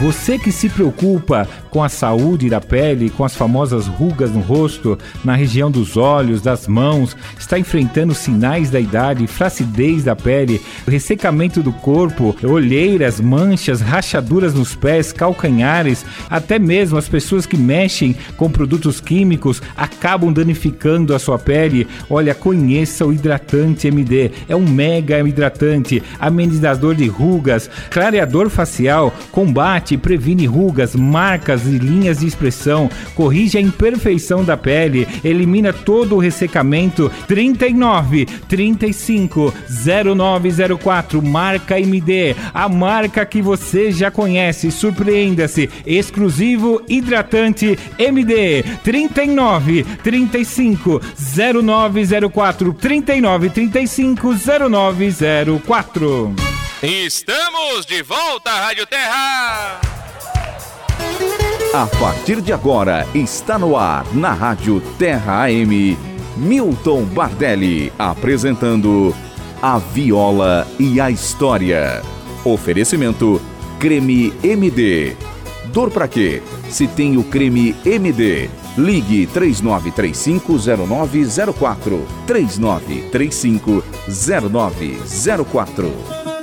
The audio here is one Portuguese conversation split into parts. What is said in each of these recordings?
Você que se preocupa com a saúde da pele, com as famosas rugas no rosto, na região dos olhos, das mãos, está enfrentando sinais da idade, flacidez da pele, ressecamento do corpo, olheiras, manchas, rachaduras nos pés, calcanhares, até mesmo as pessoas que mexem com produtos químicos acabam danificando a sua pele. Olha, conheça o hidratante MD, é um mega hidratante, amenizador de rugas, clareador facial, combate e previne rugas, marcas e linhas de expressão, corrige a imperfeição da pele, elimina todo o ressecamento. 39 35 0904 marca MD, a marca que você já conhece. Surpreenda-se, exclusivo hidratante MD 39 35 0904 39 35 0904. Estamos de volta à Rádio Terra. A partir de agora, está no ar, na Rádio Terra AM, Milton Bardelli apresentando A Viola e a História. Oferecimento Creme MD. Dor pra quê? Se tem o creme MD. Ligue 39350904. 39350904.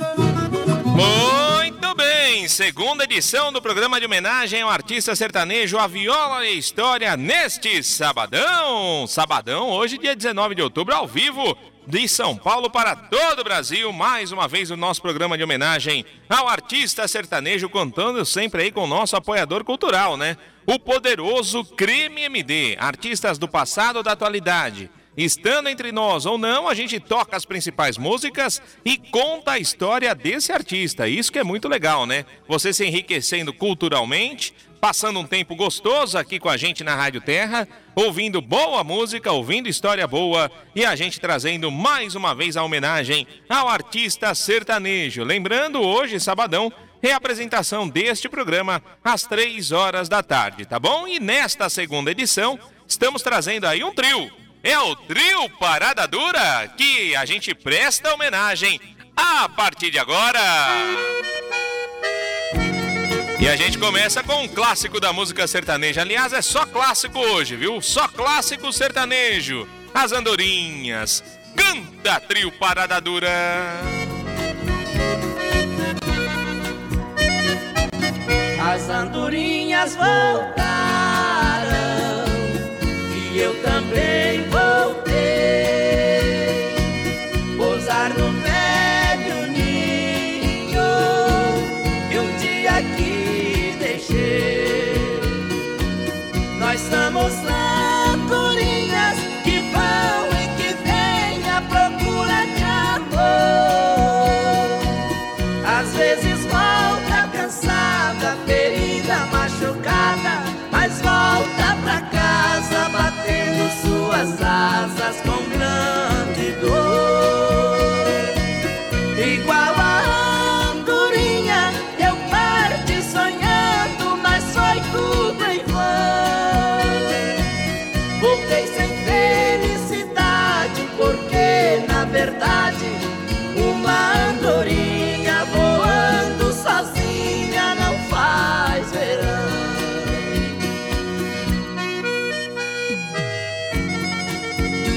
Muito bem, segunda edição do programa de homenagem ao artista sertanejo A Viola e História neste sabadão. Sabadão, hoje, dia 19 de outubro, ao vivo, de São Paulo para todo o Brasil. Mais uma vez o nosso programa de homenagem ao artista sertanejo, contando sempre aí com o nosso apoiador cultural, né? O poderoso Crime MD, artistas do passado da atualidade. Estando entre nós ou não, a gente toca as principais músicas e conta a história desse artista. Isso que é muito legal, né? Você se enriquecendo culturalmente, passando um tempo gostoso aqui com a gente na Rádio Terra, ouvindo boa música, ouvindo história boa e a gente trazendo mais uma vez a homenagem ao artista sertanejo. Lembrando, hoje, sabadão, reapresentação deste programa às três horas da tarde, tá bom? E nesta segunda edição, estamos trazendo aí um trio. É o trio Parada Dura que a gente presta homenagem a partir de agora. E a gente começa com um clássico da música sertaneja. Aliás, é só clássico hoje, viu? Só clássico sertanejo. As Andorinhas. Canta trio Parada Dura. As andorinhas voltaram eu também voltei. Pousar no velho ninho e um dia aqui deixei. Nós somos andorinhas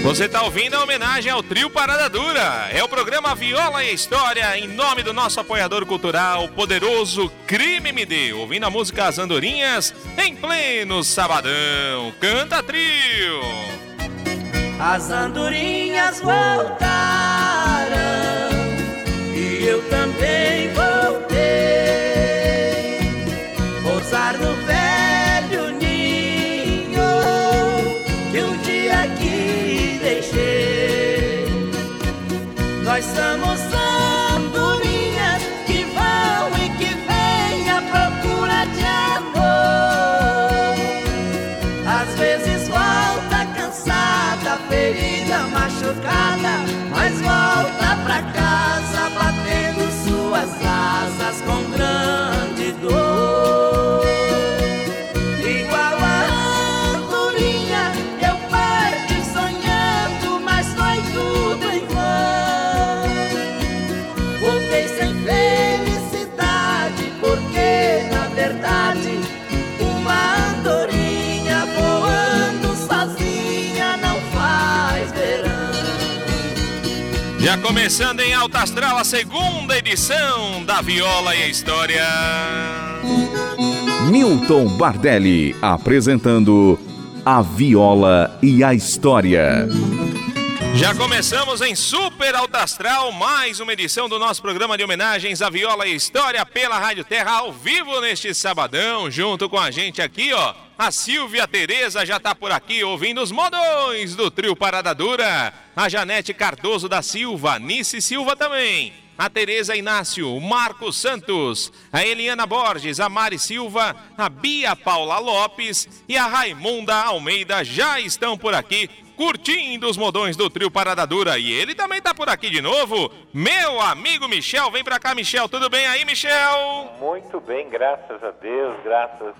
Você está ouvindo a homenagem ao trio Parada Dura. É o programa Viola e História em nome do nosso apoiador cultural, poderoso Crime MD. Ouvindo a música As Andorinhas em pleno sabadão. Canta trio. As andorinhas voltaram e eu também começando em Alta Astral a segunda edição da Viola e a História. Milton Bardelli apresentando A Viola e a História. Já começamos em Super Alta Astral, mais uma edição do nosso programa de homenagens à Viola e História pela Rádio Terra ao vivo neste sabadão, junto com a gente aqui, ó. A Silvia Tereza já tá por aqui ouvindo os modões do trio Parada Dura. A Janete Cardoso da Silva, Nice Silva também. A Tereza Inácio, o Marcos Santos, a Eliana Borges, a Mari Silva, a Bia Paula Lopes e a Raimunda Almeida já estão por aqui curtindo os modões do trio Parada Dura. E ele também tá por aqui de novo, meu amigo Michel. Vem pra cá, Michel. Tudo bem aí, Michel? Muito bem, graças a Deus, graças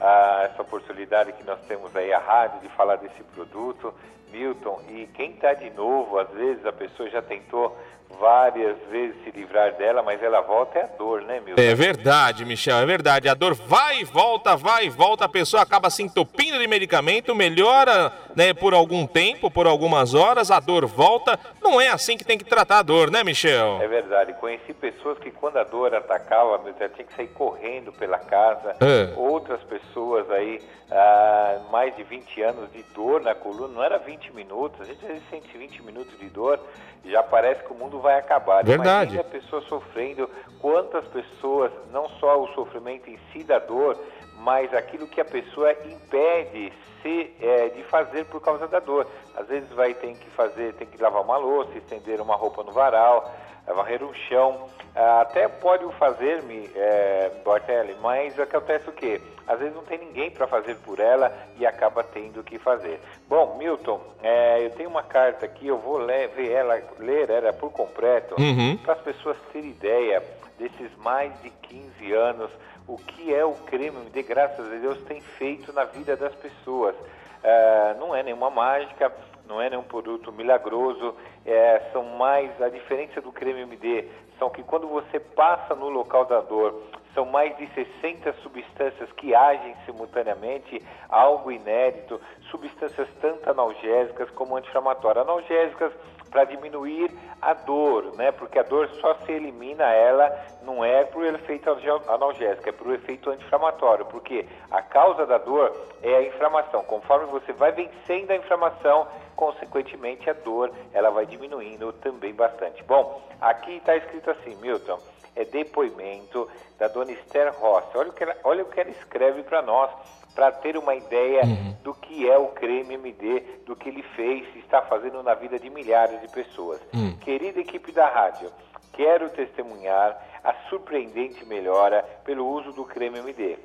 a essa oportunidade que nós temos aí, a rádio, de falar desse produto. Milton, e quem está de novo, às vezes a pessoa já tentou várias vezes se livrar dela, mas ela volta é a dor, né, Milton? É verdade, Michel, é verdade. A dor vai e volta, vai e volta, a pessoa acaba se entupindo de medicamento, melhora né, por algum tempo, por algumas horas, a dor volta. Não é assim que tem que tratar a dor, né, Michel? É verdade. Conheci pessoas que quando a dor atacava, Milton, tinha que sair correndo pela casa. É. Outras pessoas aí, ah, mais de 20 anos de dor na coluna, não era 20 minutos, a gente às vezes sente 20 minutos de dor, já parece que o mundo vai acabar. Verdade. Imagina a pessoa sofrendo, quantas pessoas, não só o sofrimento em si da dor, mas aquilo que a pessoa impede se, é, de fazer por causa da dor. Às vezes vai ter que fazer, tem que lavar uma louça, estender uma roupa no varal, eh, varrer um chão. Ah, Até pode o fazer-me, é, Bortelli, mas acontece o quê? Às vezes não tem ninguém para fazer por ela e acaba tendo que fazer. Bom, Milton, é, eu tenho uma carta aqui, eu vou ler, ver ela, ler ela por completo, Uhum. para as pessoas terem ideia desses mais de 15 anos, o que é o creme MD, graças a Deus, tem feito na vida das pessoas. Ah, não é nenhuma mágica, não é nenhum produto milagroso, é, são mais, a diferença do creme MD são que quando você passa no local da dor, são mais de 60 substâncias que agem simultaneamente, algo inédito, substâncias tanto analgésicas como anti-inflamatórias. Analgésicas para diminuir a dor, né? Porque a dor só se elimina ela, não é por efeito analgésico, é por efeito anti-inflamatório, porque a causa da dor é a inflamação. Conforme você vai vencendo a inflamação, consequentemente a dor ela vai diminuindo também bastante. Bom, aqui está escrito assim, Milton, é depoimento da dona Esther Rossi. Olha o que ela, olha o que ela escreve para nós, para ter uma ideia do que é o creme MD, do que ele fez e está fazendo na vida de milhares de pessoas. Querida equipe da rádio, quero testemunhar a surpreendente melhora pelo uso do creme MD.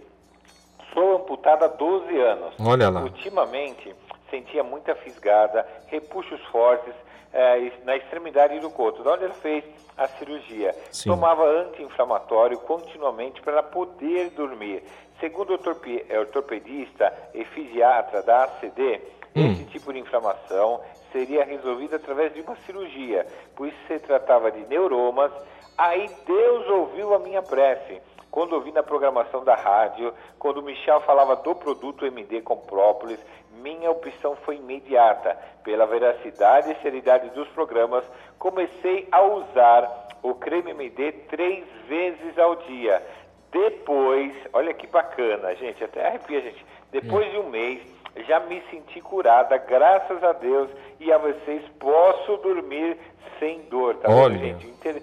Sou amputada há 12 anos. Olha lá. Ultimamente, sentia muita fisgada, repuxos fortes eh, na extremidade do corpo. De onde ela fez a cirurgia. Sim. Tomava anti-inflamatório continuamente para poder dormir. Segundo o eh, ortopedista e fisiatra da ACD, esse tipo de inflamação seria resolvida através de uma cirurgia, pois se tratava de neuromas. Aí Deus ouviu a minha prece quando ouvi na programação da rádio, quando o Michel falava do produto MD com própolis, minha opção foi imediata. Pela veracidade e seriedade dos programas, comecei a usar o creme MD três vezes ao dia. Depois, olha que bacana, gente, até arrepia, gente. Depois de um mês, já me senti curada, graças a Deus, e a vocês posso dormir sem dor, tá Olha. vendo, gente? Inter-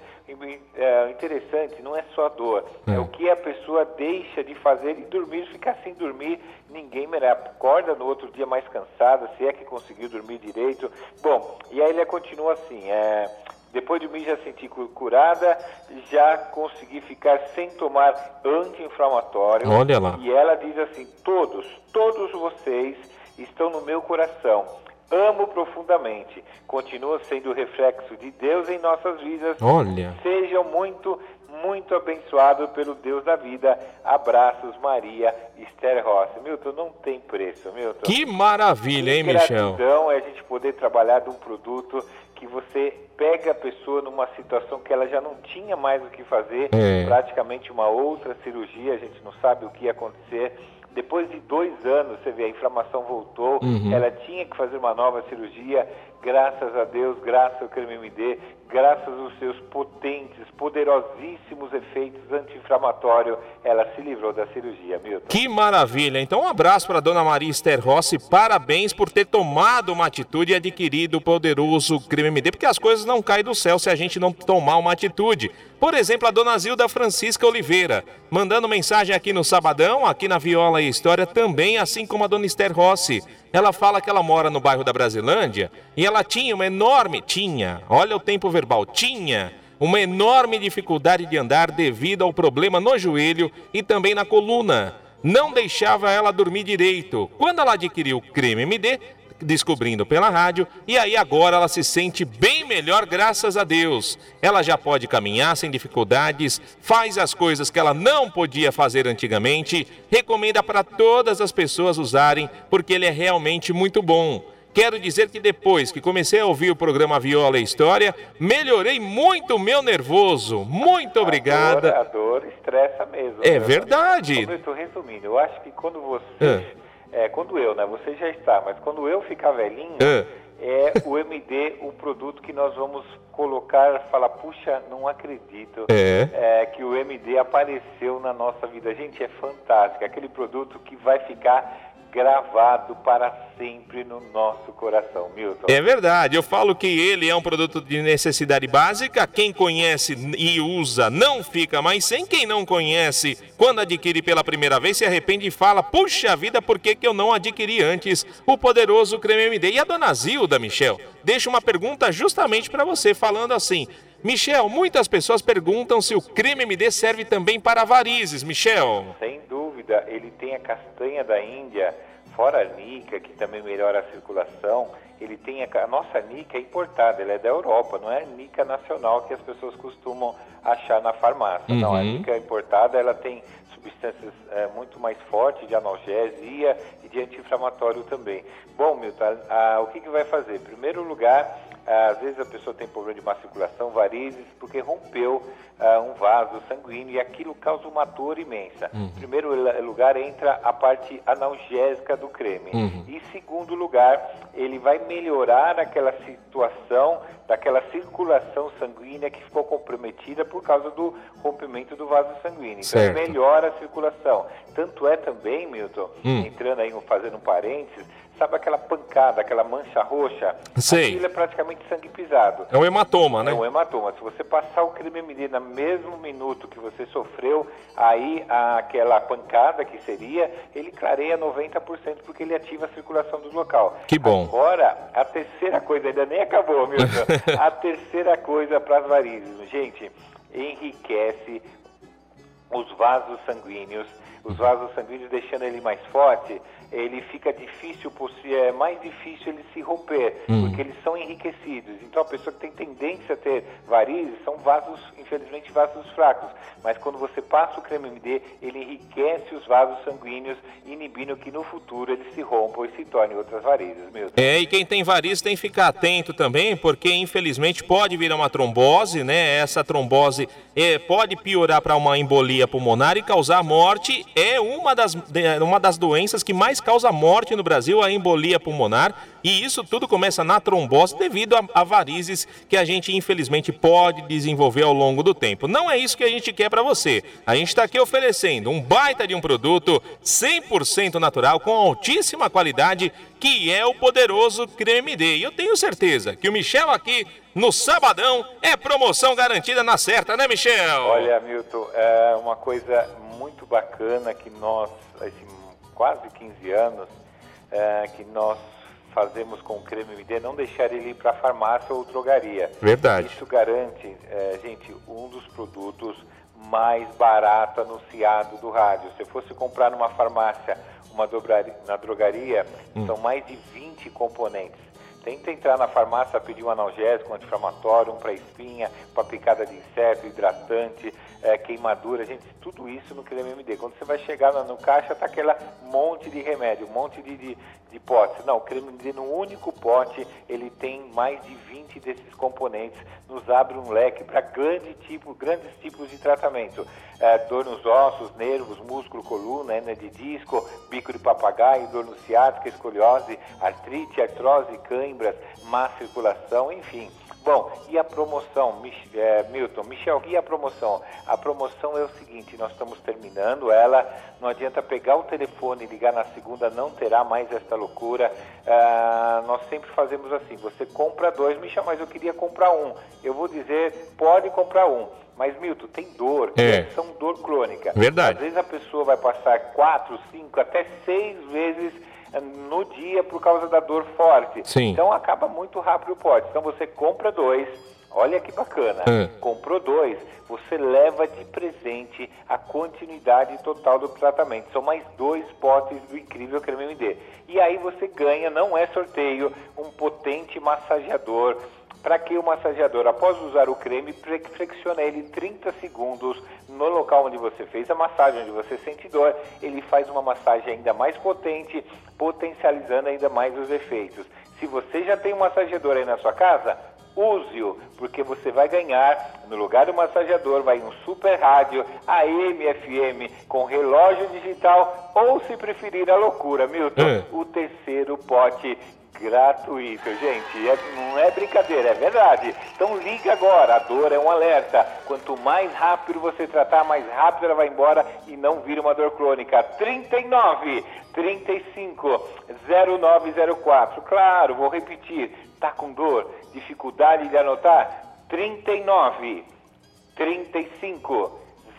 é, interessante não é só a dor, é. É. o que a pessoa deixa de fazer e dormir, ficar sem dormir, ninguém merece. Acorda no outro dia mais cansada, se é que conseguiu dormir direito. Bom, e aí ele continua assim, é, depois de mim já senti cu- curada, já consegui ficar sem tomar anti-inflamatório. Olha lá. E ela diz assim, todos, todos vocês estão no meu coração. Amo profundamente. Continua sendo o reflexo de Deus em nossas vidas. Olha. Sejam muito, muito abençoados pelo Deus da vida. Abraços, Maria Esther Rossi. Milton, não tem preço, Milton. Que maravilha, hein, Que Michel? gratidão é a gente poder trabalhar de um produto que você pega a pessoa numa situação que ela já não tinha mais o que fazer, É. praticamente uma outra cirurgia, a gente não sabe o que ia acontecer. Depois de dois anos, você vê, a inflamação voltou, Uhum. ela tinha que fazer uma nova cirurgia, graças a Deus, graças ao creme MD, graças aos seus potentes, poderosíssimos efeitos anti-inflamatórios, ela se livrou da cirurgia, Milton. Que maravilha! Então, um abraço para dona Maria Esther Rossi. Parabéns por ter tomado uma atitude e adquirido o poderoso creme MD, porque as coisas não caem do céu se a gente não tomar uma atitude. Por exemplo, a dona Zilda Francisca Oliveira, mandando mensagem aqui no Sabadão, aqui na Viola e História também, assim como a dona Esther Rossi. Ela fala que ela mora no bairro da Brasilândia e ela tinha uma enorme. Tinha, olha o tempo verbal, tinha uma enorme dificuldade de andar devido ao problema no joelho e também na coluna. Não deixava ela dormir direito. Quando ela adquiriu o creme MD, descobrindo pela rádio, e aí agora ela se sente bem melhor, graças a Deus. Ela já pode caminhar sem dificuldades, faz as coisas que ela não podia fazer antigamente, recomenda para todas as pessoas usarem, porque ele é realmente muito bom. Quero dizer que depois que comecei a ouvir o programa Viola e História, melhorei muito o meu nervoso. Muito obrigada. A dor, a dor estressa mesmo. É verdade. Como eu estou resumindo, eu acho que quando você, é, quando eu, né, você já está, mas quando eu ficar velhinho, É. é o MD o produto que nós vamos colocar, falar, puxa, não acredito É. é, que o MD apareceu na nossa vida. Gente, é fantástico, aquele produto que vai ficar gravado para sempre no nosso coração, Milton. É verdade, eu falo que ele é um produto de necessidade básica. Quem conhece e usa não fica mais sem. Quem não conhece, quando adquire pela primeira vez, se arrepende e fala: Puxa vida, por que, que eu não adquiri antes o poderoso creme MD? E a dona Zilda, Michel, deixa uma pergunta justamente para você, falando assim. Michel, muitas pessoas perguntam se o creme MD serve também para varizes. Michel. Sem dúvida, ele tem a castanha da Índia, fora a nica, que também melhora a circulação. Ele tem a, a nossa nica é importada, ela é da Europa, não é a nica nacional que as pessoas costumam achar na farmácia. Não, a Uhum. nica importada, ela tem substâncias eh, muito mais fortes de analgesia e de anti-inflamatório também. Bom, Milton, ah, o que, que vai fazer? Em primeiro lugar, às vezes a pessoa tem problema de má circulação, varizes, porque rompeu ah, um vaso sanguíneo e aquilo causa uma dor imensa. Em primeiro lugar, entra a parte analgésica do creme. E em segundo lugar, ele vai melhorar aquela situação daquela circulação sanguínea que ficou comprometida por causa do rompimento do vaso sanguíneo. Então, Certo. ele melhora a circulação. Tanto é também, Milton, Hum. entrando aí, fazendo um parênteses, sabe aquela pancada, aquela mancha roxa? Sei. Aquilo é praticamente sangue pisado. É um hematoma, né? É um hematoma. Se você passar o creme MD no mesmo minuto que você sofreu, aí aquela pancada que seria, ele clareia 90% porque ele ativa a circulação do local. Que bom. Agora, a terceira coisa, ainda nem acabou, Milton. a terceira coisa para as varizes, gente, enriquece os vasos sanguíneos, os vasos sanguíneos deixando ele mais forte, ele fica difícil, possi- é mais difícil ele se romper, porque eles são enriquecidos. Então a pessoa que tem tendência a ter varizes são vasos, infelizmente, vasos fracos. Mas quando você passa o creme MD, ele enriquece os vasos sanguíneos, inibindo que no futuro eles se rompam e se tornem outras varizes, mesmo. É, e quem tem varizes tem que ficar atento também, porque infelizmente pode virar uma trombose, né? Essa trombose é, pode piorar para uma embolia pulmonar e causar morte. É uma das, de- uma das doenças que mais causa morte no Brasil, a embolia pulmonar. E isso tudo começa na trombose devido a, a varizes que a gente infelizmente pode desenvolver ao longo do tempo. Não é isso que a gente quer para você. A gente está aqui oferecendo um baita de um produto 100% natural com altíssima qualidade que é o poderoso creme D. E eu tenho certeza que o Michel aqui no sabadão é promoção garantida na certa, né, Michel? Olha, Milton, é uma coisa muito bacana que nós, esses quase 15 anos, é, que nós fazemos com o creme MD, não deixar ele ir para a farmácia ou drogaria. Verdade. Isso garante, é, gente, um dos produtos mais barato anunciado do rádio. Se fosse comprar numa farmácia, uma na drogaria, Hum. são mais de 20 componentes. Tenta entrar na farmácia, pedir um analgésico, um anti-inflamatório, um para espinha, para picada de inseto, hidratante, é, queimadura, gente, tudo isso no creme MD. Quando você vai chegar no, caixa, tá aquela monte de remédio, um monte de, de, de potes. Não, o creme MD no único pote, ele tem mais de 20 desses componentes, nos abre um leque para grande tipo, grandes tipos de tratamento. É, dor nos ossos, nervos, músculo, coluna, hernia de disco, bico de papagaio, dor no ciática, escoliose, artrite, artrose, cãibras, má circulação, enfim. Bom, e a promoção, é, Milton? Michel, e a promoção? A promoção é o seguinte, nós estamos terminando ela, não adianta pegar o telefone e ligar na segunda, não terá mais esta loucura. Ah, nós sempre fazemos assim, você compra dois, Michel, mas eu queria comprar um. Eu vou dizer, pode comprar um. Mas, Milton, tem dor, É. são dor crônica. Verdade. Às vezes a pessoa vai passar quatro, cinco, até seis vezes no dia por causa da dor forte. Sim. Então acaba muito rápido o pote. Então você compra dois, olha que bacana. É. Comprou dois, você leva de presente a continuidade total do tratamento. São mais dois potes do incrível creme MD. E aí você ganha, não é sorteio, um potente massageador. Para que o massageador, após usar o creme, fle- flexiona ele 30 segundos no local onde você fez a massagem, onde você sente dor, ele faz uma massagem ainda mais potente, potencializando ainda mais os efeitos. Se você já tem um massageador aí na sua casa, use-o, porque você vai ganhar, no lugar do massageador, vai um super rádio AM, FM, com relógio digital, ou se preferir a loucura, Milton, É. o terceiro pote gratuito, gente. É- não é brincadeira, é verdade. Então liga agora, a dor é um alerta. Quanto mais rápido você tratar, mais rápido ela vai embora e não vira uma dor crônica. 39 35 0904. Claro, vou repetir. Tá com dor? Dificuldade de anotar? 39 35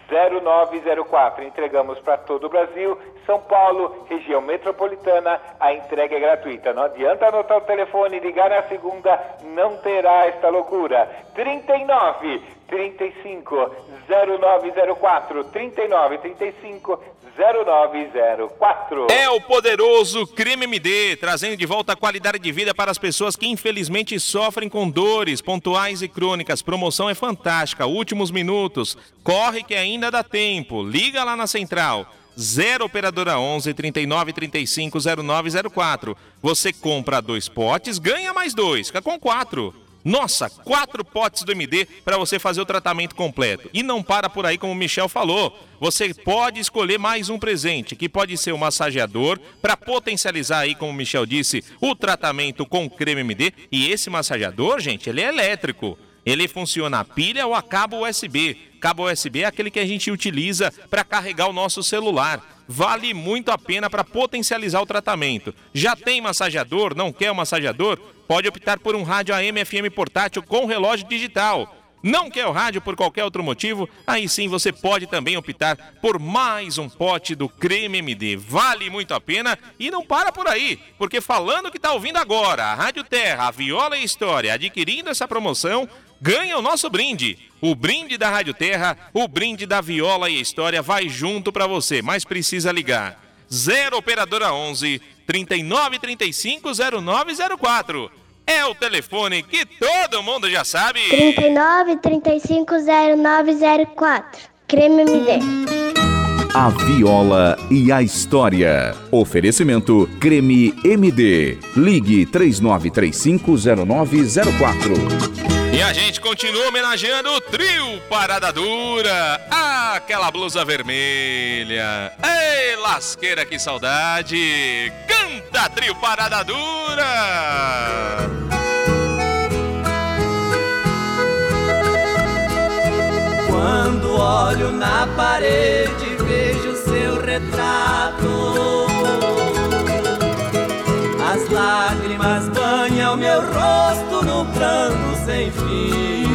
0904. Entregamos para todo o Brasil, São Paulo, região metropolitana. A entrega é gratuita. Não adianta anotar o telefone, ligar na segunda, não terá esta loucura. 39 35 0904. 39 35 0904. É o poderoso Creme MD, trazendo de volta a qualidade de vida para as pessoas que infelizmente sofrem com dores pontuais e crônicas. Promoção é fantástica, últimos minutos. Corre que ainda dá tempo. Liga lá na central. 0 operadora 11 39 35 0904. Você compra dois potes, ganha mais dois, fica com quatro. Nossa, quatro potes do MD para você fazer o tratamento completo. E não para por aí, como o Michel falou. Você pode escolher mais um presente, que pode ser o massageador, para potencializar aí, como o Michel disse, o tratamento com creme MD. E esse massageador, gente, ele é elétrico. Ele funciona a pilha ou a cabo USB. Cabo USB é aquele que a gente utiliza para carregar o nosso celular. Vale muito a pena para potencializar o tratamento. Já tem massageador? Não quer o massageador? Pode optar por um rádio AM FM portátil com relógio digital. Não quer o rádio por qualquer outro motivo? Aí sim você pode também optar por mais um pote do Creme MD. Vale muito a pena e não para por aí, porque falando que está ouvindo agora, a Rádio Terra, a Viola e História, adquirindo essa promoção, ganha o nosso brinde. O brinde da Rádio Terra, o brinde da Viola e História vai junto para você, mas precisa ligar. 0 operadora 11 39 35 0904. É o telefone que todo mundo já sabe. 39 35 0904. Creme MD. A Viola e a História. Oferecimento Creme MD. Ligue 39350904. E a gente continua homenageando o trio Parada Dura. Aquela blusa vermelha. Ei, lasqueira, que saudade. Canta, trio Parada Dura. Quando olho na parede, vejo seu retrato. As lágrimas banham meu rosto no pranto sem fim.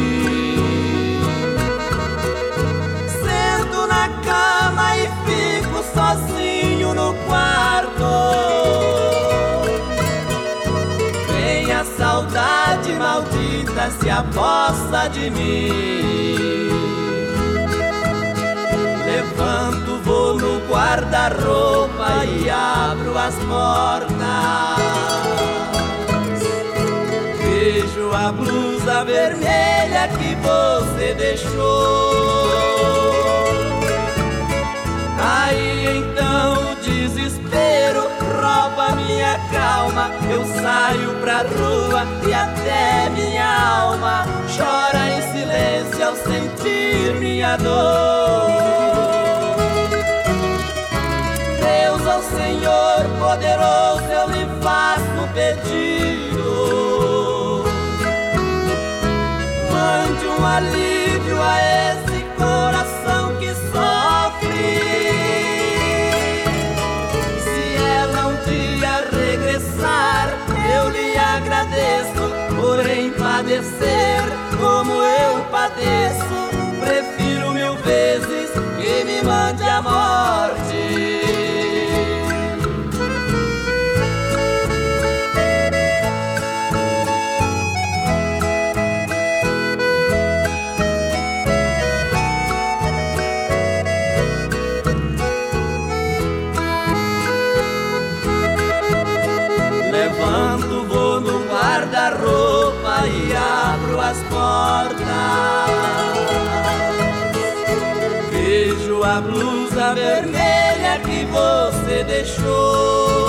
Sento na cama e fico sozinho no quarto. Vem a saudade maldita se aposta de mim. No guarda-roupa e abro as portas. a blusa vermelha que você deixou. Aí então o desespero rouba minha calma. Eu saio pra rua e até minha alma chora em silêncio ao sentir minha dor. Senhor poderoso, eu lhe faço pedido. Mande um alívio a esse coração que sofre. Se ela um dia regressar, eu lhe agradeço por padecer como eu padeço. Prefiro mil vezes que me mande a morte. Vermelha que você deixou.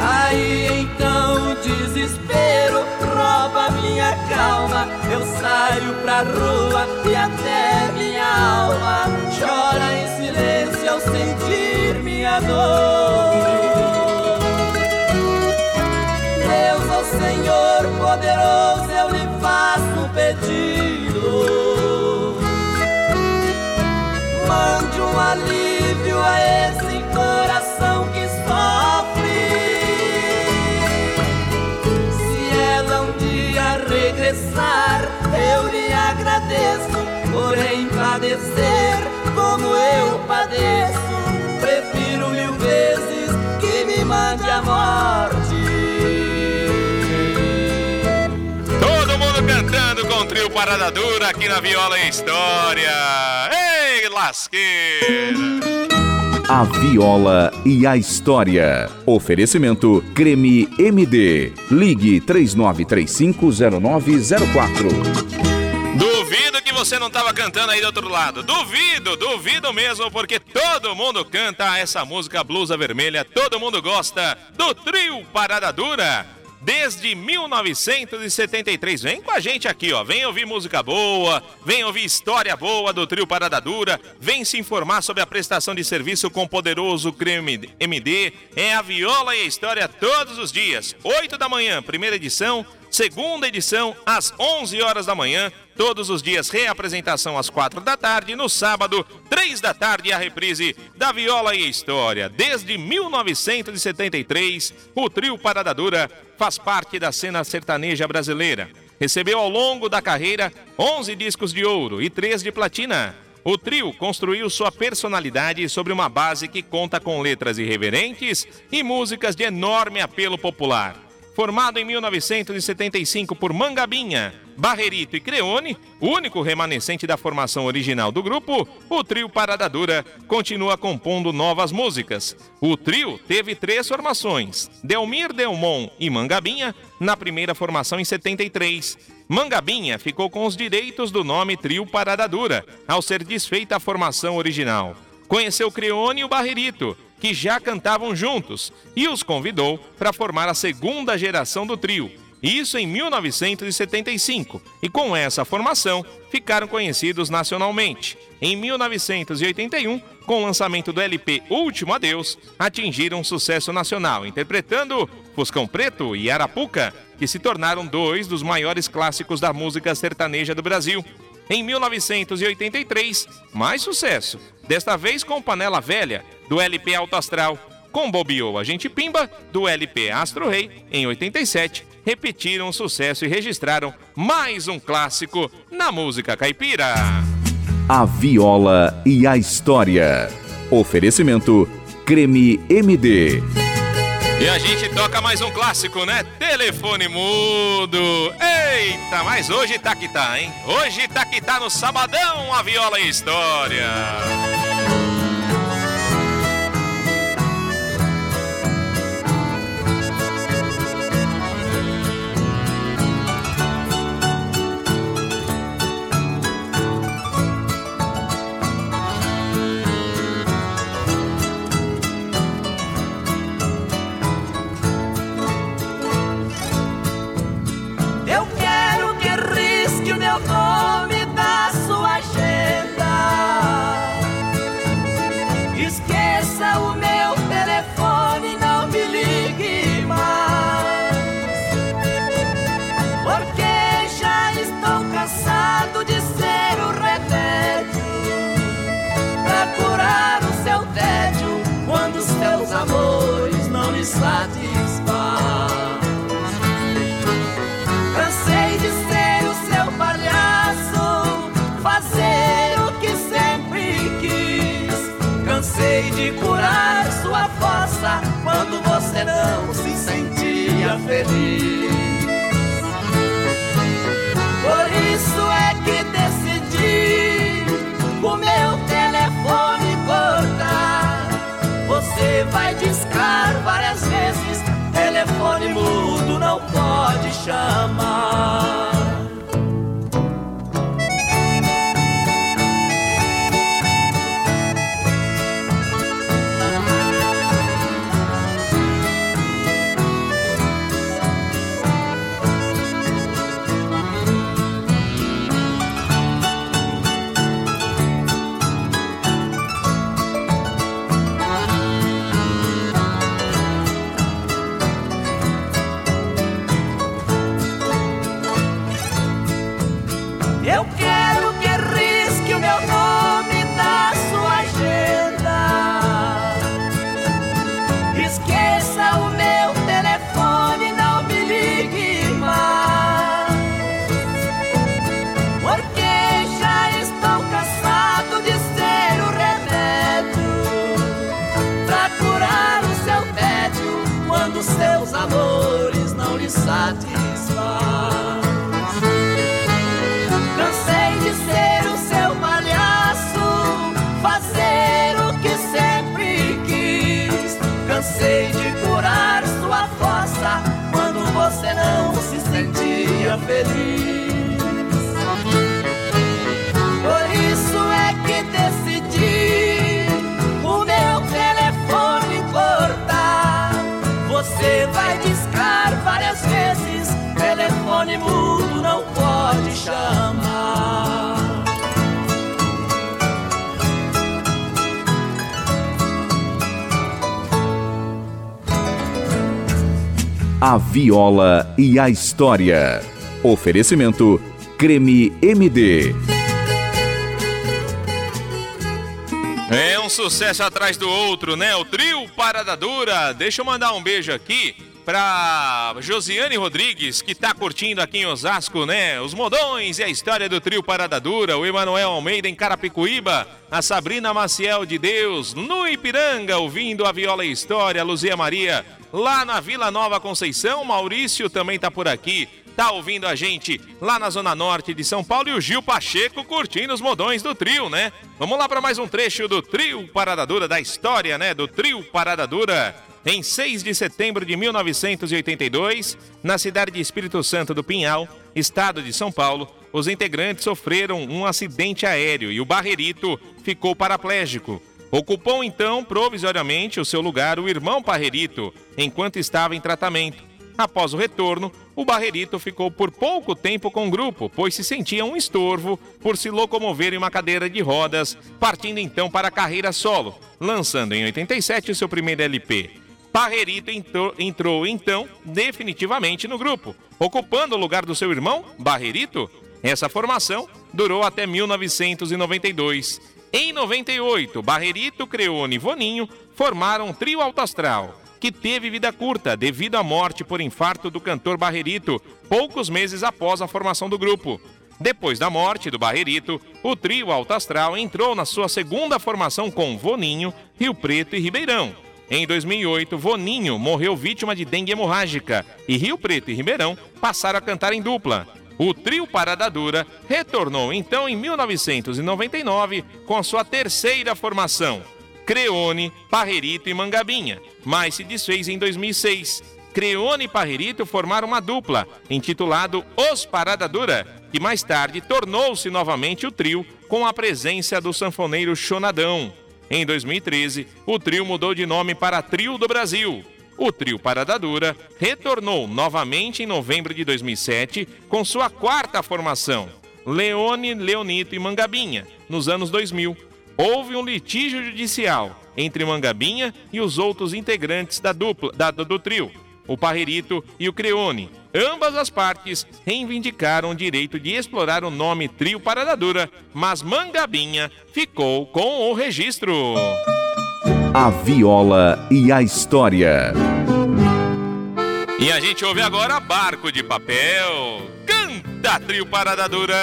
Aí então o desespero rouba minha calma. Eu saio pra rua e até minha alma chora em silêncio ao sentir minha dor. Deus, ó Senhor poderoso, eu lhe faço um um alívio a esse coração que sofre. Se ela um dia regressar, eu lhe agradeço por padecer como eu padeço. Prefiro mil vezes que me mande a morte. cantando com o trio Parada Dura aqui na Viola História. Ei, lasqueira! A Viola e a História. Oferecimento Creme MD. Ligue 39350904. Duvido que você não estava cantando aí do outro lado. Duvido, duvido mesmo, porque todo mundo canta essa música blusa vermelha, todo mundo gosta do trio Parada Dura desde 1973. Vem com a gente aqui, ó. Vem ouvir música boa, vem ouvir história boa do trio Parada Dura, vem se informar sobre a prestação de serviço com o poderoso creme MD. É a viola e a história todos os dias. 8 da manhã, primeira edição segunda edição às 11 horas da manhã. Todos os dias, reapresentação às 4 da tarde. No sábado, 3 da tarde, a reprise da Viola e História. Desde 1973, o trio Parada Dura faz parte da cena sertaneja brasileira. Recebeu ao longo da carreira 11 discos de ouro e 3 de platina. O trio construiu sua personalidade sobre uma base que conta com letras irreverentes e músicas de enorme apelo popular. Formado em 1975 por Mangabinha, Barrerito e Creone, único remanescente da formação original do grupo, o trio Parada Dura continua compondo novas músicas. O trio teve três formações: Delmir Delmon e Mangabinha, na primeira formação em 73. Mangabinha ficou com os direitos do nome Trio Parada Dura, ao ser desfeita a formação original. Conheceu Creone e o Barrerito, que já cantavam juntos, e os convidou para formar a segunda geração do trio. Isso em 1975, e com essa formação ficaram conhecidos nacionalmente. Em 1981, com o lançamento do LP Último Adeus, atingiram um sucesso nacional, interpretando Fuscão Preto e Arapuca, que se tornaram dois dos maiores clássicos da música sertaneja do Brasil. Em 1983, mais sucesso, desta vez com Panela Velha, do LP Alto Astral, com Bobiou a Gente Pimba, do LP Astro Rei, em 87, repetiram o sucesso e registraram mais um clássico na música caipira. A Viola e a História. Oferecimento Creme MD. E a gente toca mais um clássico, né? Telefone mudo. Eita, mas hoje tá que tá, hein? Hoje tá que tá no sabadão a viola e história. Feliz. Por isso é que decidi o meu telefone cortar. Você vai discar várias vezes, telefone mudo não pode chamar. Viola e a História. Oferecimento Creme MD. É um sucesso atrás do outro, né? O trio Parada Dura. Deixa eu mandar um beijo aqui pra Josiane Rodrigues, que tá curtindo aqui em Osasco, né? Os modões e a história do trio Parada Dura. O Emanuel Almeida em Carapicuíba. A Sabrina Maciel de Deus no Ipiranga, ouvindo a Viola e História. A Luzia Maria lá na Vila Nova Conceição. Maurício também tá por aqui. Tá ouvindo a gente lá na Zona Norte de São Paulo e o Gil Pacheco curtindo os modões do trio, né? Vamos lá para mais um trecho do trio Parada Dura, da história, né? Do trio Parada Dura. Em 6 de setembro de 1982, na cidade de Espírito Santo do Pinhal, estado de São Paulo, os integrantes sofreram um acidente aéreo e o Barrerito ficou paraplégico. Ocupou então provisoriamente o seu lugar o irmão Parrerito, enquanto estava em tratamento. Após o retorno, o Barrerito ficou por pouco tempo com o grupo, pois se sentia um estorvo por se locomover em uma cadeira de rodas, partindo então para a carreira solo, lançando em 87 o seu primeiro LP. Barrerito entrou, entrou então definitivamente no grupo, ocupando o lugar do seu irmão, Barrerito. Essa formação durou até 1992. Em 98, Barrerito, Creone e Voninho formaram um trio alto astral, que teve vida curta devido à morte por infarto do cantor Barrerito, poucos meses após a formação do grupo. Depois da morte do Barrerito, o trio Alto Astral entrou na sua segunda formação com Voninho, Rio Preto e Ribeirão. Em 2008, Voninho morreu vítima de dengue hemorrágica e Rio Preto e Ribeirão passaram a cantar em dupla. O trio Parada Dura retornou então em 1999 com a sua terceira formação, Creone, Parrerito e Mangabinha, mas se desfez em 2006. Creone e Parrerito formaram uma dupla, intitulado Os Parada Dura, que mais tarde tornou-se novamente o trio com a presença do sanfoneiro Chonadão. Em 2013, o trio mudou de nome para Trio do Brasil. O trio Parada Dura retornou novamente em novembro de 2007 com sua quarta formação, Leone, Leonito e Mangabinha, nos anos 2000. Houve um litígio judicial entre Mangabinha e os outros integrantes da dupla da, do trio, o Parrerito e o Creone. Ambas as partes reivindicaram o direito de explorar o nome Trio Parada Dura, mas Mangabinha ficou com o registro. A viola e a história. E a gente ouve agora Barco de Papel. Canta, trio Parada Dura.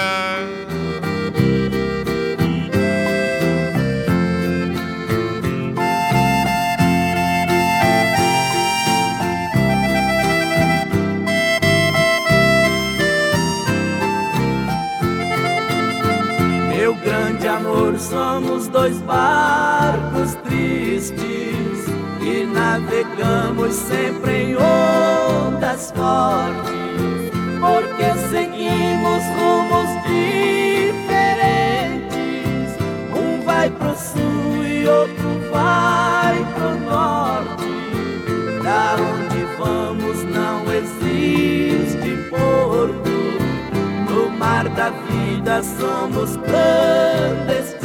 Grande amor, somos dois barcos tristes e navegamos sempre em ondas fortes, porque seguimos rumos diferentes. Um vai pro sul e outro vai pro norte. Da onde vamos não existe porto. Mar da vida somos clandestinos,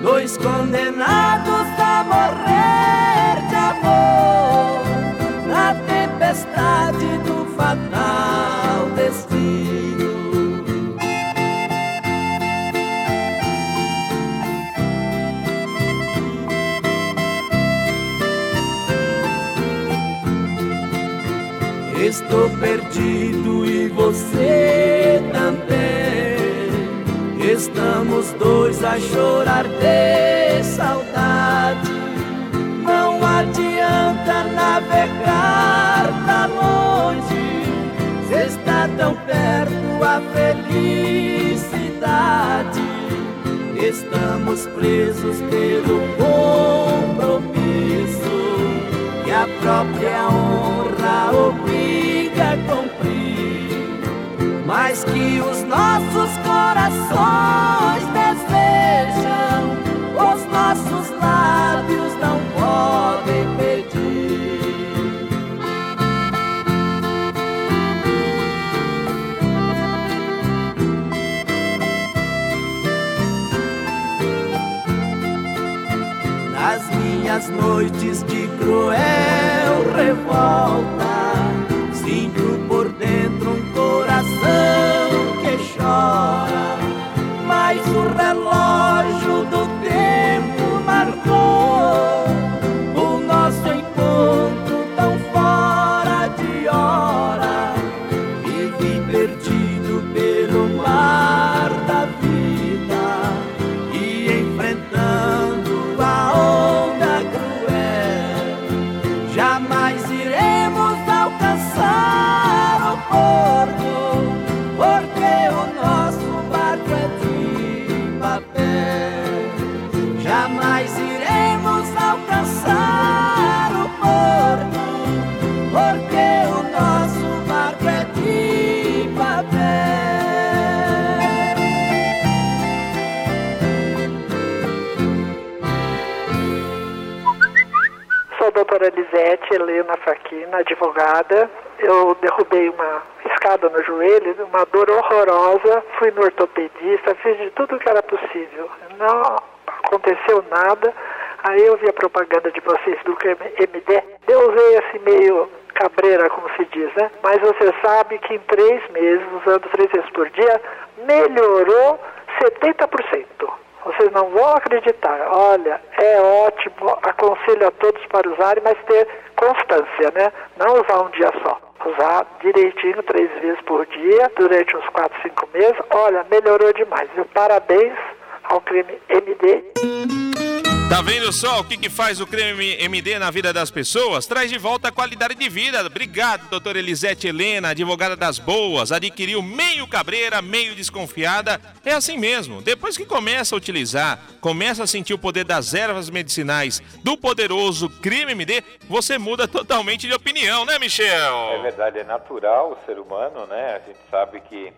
dois condenados a morrer de amor na tempestade do fatal Estou perdido e você também. Estamos dois a chorar de saudade. Não adianta navegar pra longe. Se está tão perto a felicidade. Estamos presos pelo compromisso que a própria honra obriga a cumprir, mas que os nossos corações desejam, os nossos lábios não podem pedir. Nas minhas noites de cruel revolta, relógio do Helena Faquina, advogada. Eu derrubei uma escada no joelho, uma dor horrorosa. Fui no ortopedista, fiz de tudo que era possível. Não aconteceu nada. Aí eu vi a propaganda de vocês do MD. Eu usei assim meio cabreira, como se diz, né? Mas você sabe que em três meses, usando três vezes por dia, melhorou 70%. Vocês não vão acreditar. Olha, é ótimo, aconselho a todos para usarem, mas ter constância, né? Não usar um dia só. Usar direitinho, três vezes por dia, durante uns quatro, cinco meses. Olha, melhorou demais. Viu? Parabéns ao creme MD. Tá vendo só o que, que faz o creme MD na vida das pessoas? Traz de volta a qualidade de vida. Obrigado, doutora Elisete Helena, advogada das boas. Adquiriu meio cabreira, meio desconfiada. É assim mesmo. Depois que começa a utilizar, começa a sentir o poder das ervas medicinais do poderoso creme MD, você muda totalmente de opinião, né, Michel? É verdade, é natural o ser humano, né? A gente sabe que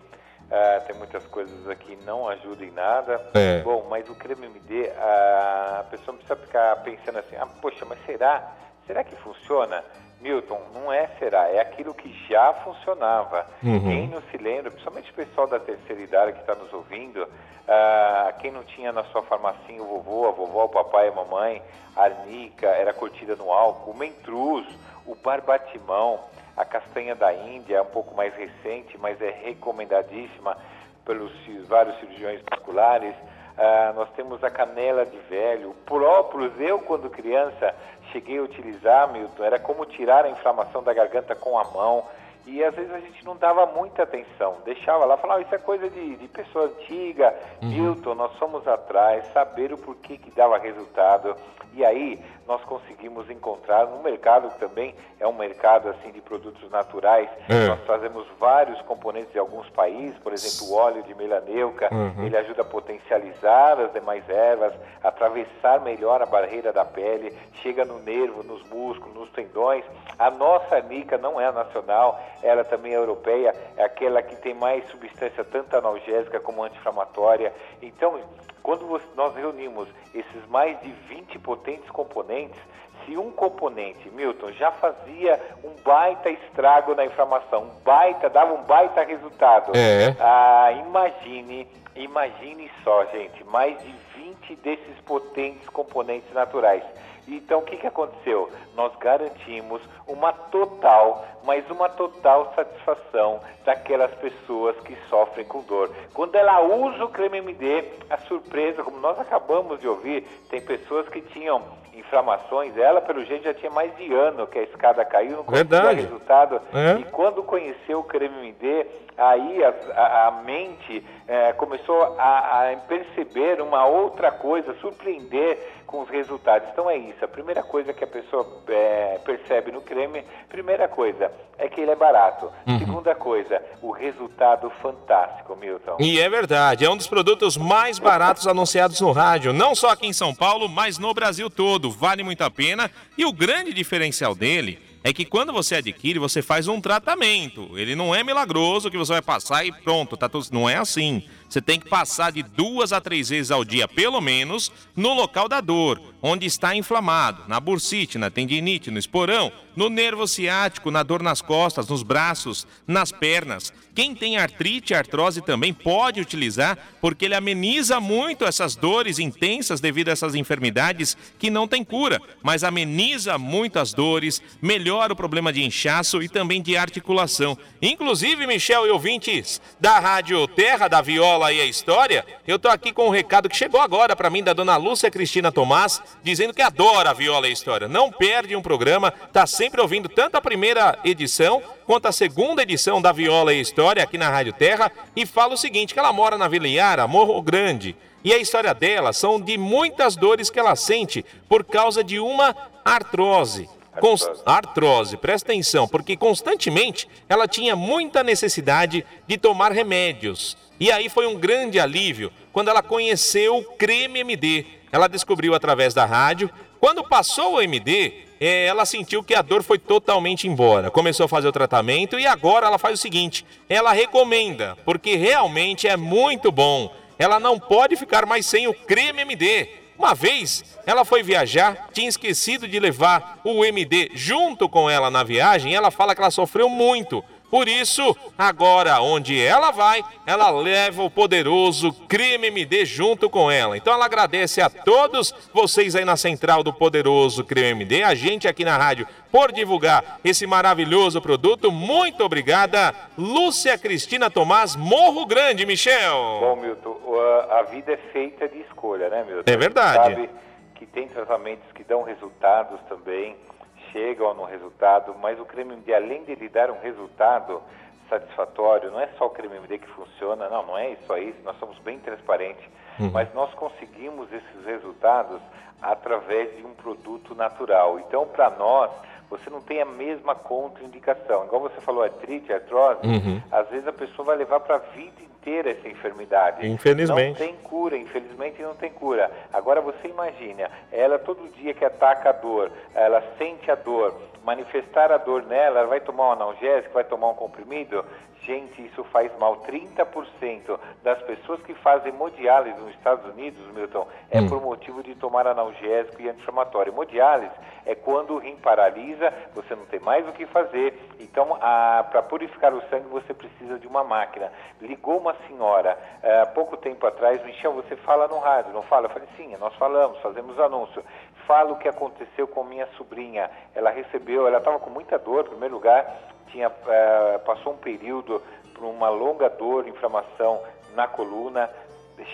ah, tem muitas coisas aqui que não ajudam em nada. É. Bom, mas o creme MD, a pessoa precisa ficar pensando assim, ah, poxa, mas será? Será que funciona? Milton, não é será, é aquilo que já funcionava. Quem não se lembra, principalmente o pessoal da terceira idade que está nos ouvindo, ah, quem não tinha na sua farmacinha o vovô, a vovó, o papai, a mamãe, a arnica, era curtida no álcool, o mentruz, o barbatimão, a castanha da Índia é um pouco mais recente, mas é recomendadíssima pelos vários cirurgiões musculares. ah, nós temos a canela de velho, o própolis, eu quando criança cheguei a utilizar, Milton, era como tirar a inflamação da garganta com a mão. E às vezes a gente não dava muita atenção, deixava lá, falava, isso é coisa de, de pessoa antiga. Uhum. Milton, nós fomos atrás, saber o porquê que dava resultado. E aí nós conseguimos encontrar no mercado que também é um mercado assim de produtos naturais. É. Nós trazemos vários componentes de alguns países, por exemplo, o óleo de melaneuca, uhum. ele ajuda a potencializar as demais ervas, atravessar melhor a barreira da pele, chega no nervo, nos músculos, nos tendões. A nossa nica não é nacional, ela também é europeia, é aquela que tem mais substância tanto analgésica como anti-inflamatória. Então, quando nós reunimos esses mais de 20 potentes componentes, se um componente, Milton, já fazia um baita estrago na inflamação, um baita, dava um baita resultado, é. ah, imagine, imagine só, gente, mais de 20 desses potentes componentes naturais. Então, o que, que aconteceu? Nós garantimos uma total, mas uma total satisfação daquelas pessoas que sofrem com dor. Quando ela usa o creme MD, a surpresa, como nós acabamos de ouvir, tem pessoas que tinham inflamações, ela pelo jeito já tinha mais de ano que a escada caiu, não conseguia resultado. É. E quando conheceu o creme MD, aí a, a, mente é, começou a, a perceber uma outra coisa, surpreender com os resultados. Então é isso. A primeira coisa que a pessoa é, percebe no creme, primeira coisa, é que ele é barato. Uhum. Segunda coisa, o resultado fantástico, Milton. E é verdade, é um dos produtos mais baratos anunciados no rádio, não só aqui em São Paulo, mas no Brasil todo. Vale muito a pena. E o grande diferencial dele é que quando você adquire, você faz um tratamento. Ele não é milagroso que você vai passar e pronto, tá tudo. Não é assim. Você tem que passar de duas a três vezes ao dia, pelo menos, no local da dor, onde está inflamado, na bursite, na tendinite, no esporão, no nervo ciático, na dor nas costas, nos braços, nas pernas. Quem tem artrite artrose também pode utilizar, porque ele ameniza muito essas dores intensas devido a essas enfermidades que não tem cura, mas ameniza muito as dores, melhora o problema de inchaço e também de articulação. Inclusive, Michel e ouvintes da Rádio Terra da Viola, e a História, eu tô aqui com um recado que chegou agora para mim da dona Lúcia Cristina Tomás, dizendo que adora a Viola e a História. Não perde um programa, tá sempre ouvindo tanto a primeira edição quanto a segunda edição da Viola e a História aqui na Rádio Terra e fala o seguinte, que ela mora na Vila Iara, Morro Grande, e a história dela são de muitas dores que ela sente por causa de uma artrose. Artrose, presta atenção, porque constantemente ela tinha muita necessidade de tomar remédios. E aí foi um grande alívio quando ela conheceu o creme MD. Ela descobriu através da rádio. Quando passou o MD, é, ela sentiu que a dor foi totalmente embora. Começou a fazer o tratamento e agora ela faz o seguinte: ela recomenda, porque realmente é muito bom. Ela não pode ficar mais sem o creme MD. Uma vez ela foi viajar, tinha esquecido de levar o MD junto com ela na viagem. ela fala que ela sofreu muito por isso, agora onde ela vai, ela leva o poderoso Crime MD junto com ela. Então ela agradece a todos vocês aí na central do poderoso Crime MD, a gente aqui na rádio, por divulgar esse maravilhoso produto. Muito obrigada, Lúcia Cristina Tomás, Morro Grande, Michel. Bom, Milton, a vida é feita de escolha, né, Milton? É verdade. sabe que tem tratamentos que dão resultados também chegam no resultado, mas o creme MD, além de lhe dar um resultado satisfatório, não é só o creme MD que funciona, não, não é isso aí, nós somos bem transparentes, uhum. mas nós conseguimos esses resultados através de um produto natural. Então, para nós, você não tem a mesma contraindicação. Igual você falou, artrite, artrose, uhum. às vezes a pessoa vai levar para a vida inteira essa enfermidade. Infelizmente. Não tem cura, infelizmente não tem cura. Agora você imagina, ela todo dia que ataca a dor, ela sente a dor, manifestar a dor nela, ela vai tomar um analgésico, vai tomar um comprimido, Gente, isso faz mal. 30% das pessoas que fazem hemodiálise nos Estados Unidos, Milton, é hum. por motivo de tomar analgésico e anti-inflamatório. Hemodiálise é quando o rim paralisa, você não tem mais o que fazer. Então, para purificar o sangue, você precisa de uma máquina. Ligou uma senhora há uh, pouco tempo atrás, Michel, você fala no rádio, não fala? Eu falei, sim, nós falamos, fazemos anúncio. Fala o que aconteceu com minha sobrinha. Ela recebeu, ela estava com muita dor, em primeiro lugar, tinha, uh, passou um período por uma longa dor, inflamação na coluna,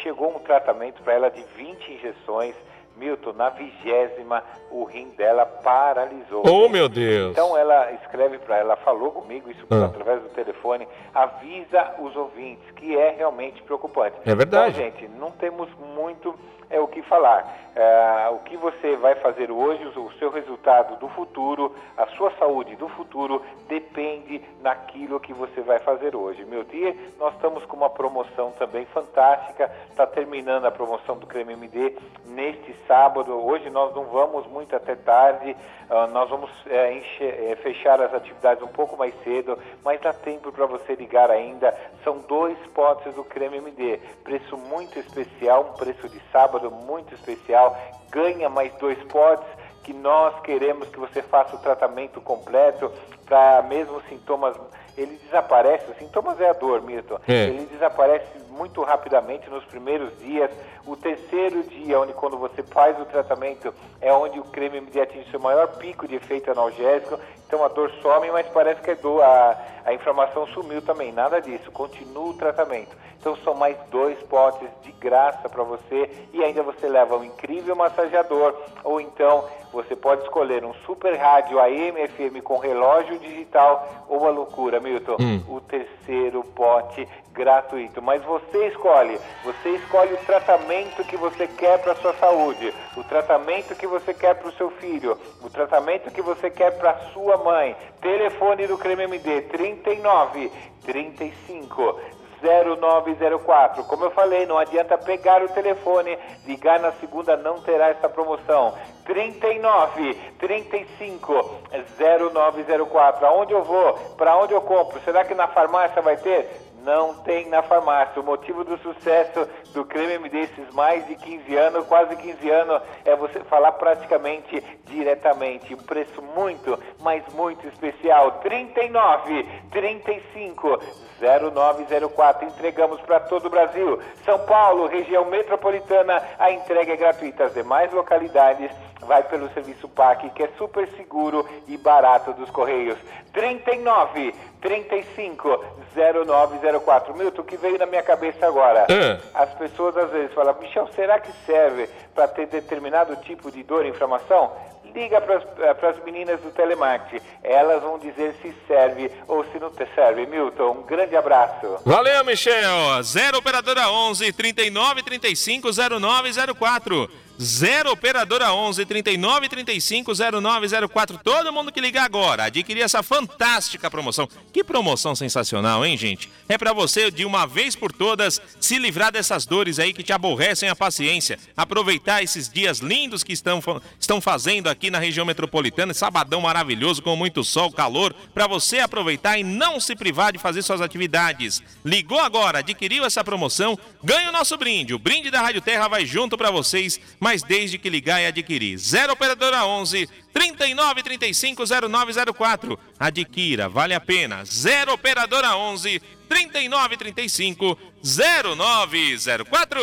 chegou um tratamento para ela de 20 injeções. Milton, na vigésima, o rim dela paralisou. Oh, meu Deus! Então ela escreve para ela, falou comigo isso Ah. através do telefone, avisa os ouvintes que é realmente preocupante. É verdade. Então, gente, não temos muito é, o que falar. É, o que você vai fazer hoje, o seu resultado do futuro, a sua saúde do futuro depende naquilo que você vai fazer hoje. Meu dia, nós estamos com uma promoção também fantástica. Está terminando a promoção do Creme MD neste sábado. Hoje nós não vamos muito até tarde. ah, nós vamos é, é, fechar as atividades um pouco mais cedo, mas dá tempo para você ligar ainda. São dois potes do Creme MD. Preço muito especial, um preço de sábado muito especial. Ganha mais dois potes que nós queremos que você faça o tratamento completo para mesmo sintomas. Ele desaparece, os sintomas é a dor, Milton. É. Ele desaparece muito rapidamente nos primeiros dias. O terceiro dia, onde quando você faz o tratamento, é onde o creme atinge seu maior pico de efeito analgésico. Então a dor some, mas parece que a, dor, a, a inflamação sumiu também. Nada disso, continua o tratamento. Então são mais dois potes de graça para você e ainda você leva um incrível massageador ou então você pode escolher um super rádio AM FM com relógio digital ou a loucura, Milton, o terceiro pote gratuito. Mas você escolhe, você escolhe o tratamento que você quer para sua saúde, o tratamento que você quer para o seu filho, o tratamento que você quer para sua mãe. Telefone do Creme MD 39 35 0904. Como eu falei, não adianta pegar o telefone, ligar na segunda, não terá essa promoção. 39 35 0904. Aonde eu vou? Para onde eu compro? Será que na farmácia vai ter? Não tem na farmácia. O motivo do sucesso do creme MD esses mais de 15 anos, quase 15 anos, é você falar praticamente diretamente. Um preço muito, mas muito especial. 39 35 0904. Entregamos para todo o Brasil. São Paulo, região metropolitana, a entrega é gratuita. As demais localidades vai pelo serviço PAC, que é super seguro e barato dos Correios. 39 35 0904. Milton, o que veio na minha cabeça agora? É. As pessoas às vezes falam, Michel, será que serve para ter determinado tipo de dor e inflamação? Liga para as meninas do telemarketing. Elas vão dizer se serve ou se não serve. Milton, um grande abraço. Valeu, Michel. 0 operadora 11 39 35 0904. 0 operadora 11 39 35 0904. Todo mundo que ligar agora, adquirir essa fantástica promoção. Que promoção sensacional, hein, gente? É pra você de uma vez por todas se livrar dessas dores aí que te aborrecem a paciência. Aproveitar esses dias lindos que estão, estão fazendo aqui na região metropolitana, sabadão maravilhoso com muito sol, calor, pra você aproveitar e não se privar de fazer suas atividades. Ligou agora, adquiriu essa promoção, ganha o nosso brinde. O brinde da Rádio Terra vai junto pra vocês, mas desde que ligar e adquirir. 0 operadora 11 39 35 0904. Adquira, vale a pena. 0 operadora 11 39 35 0904.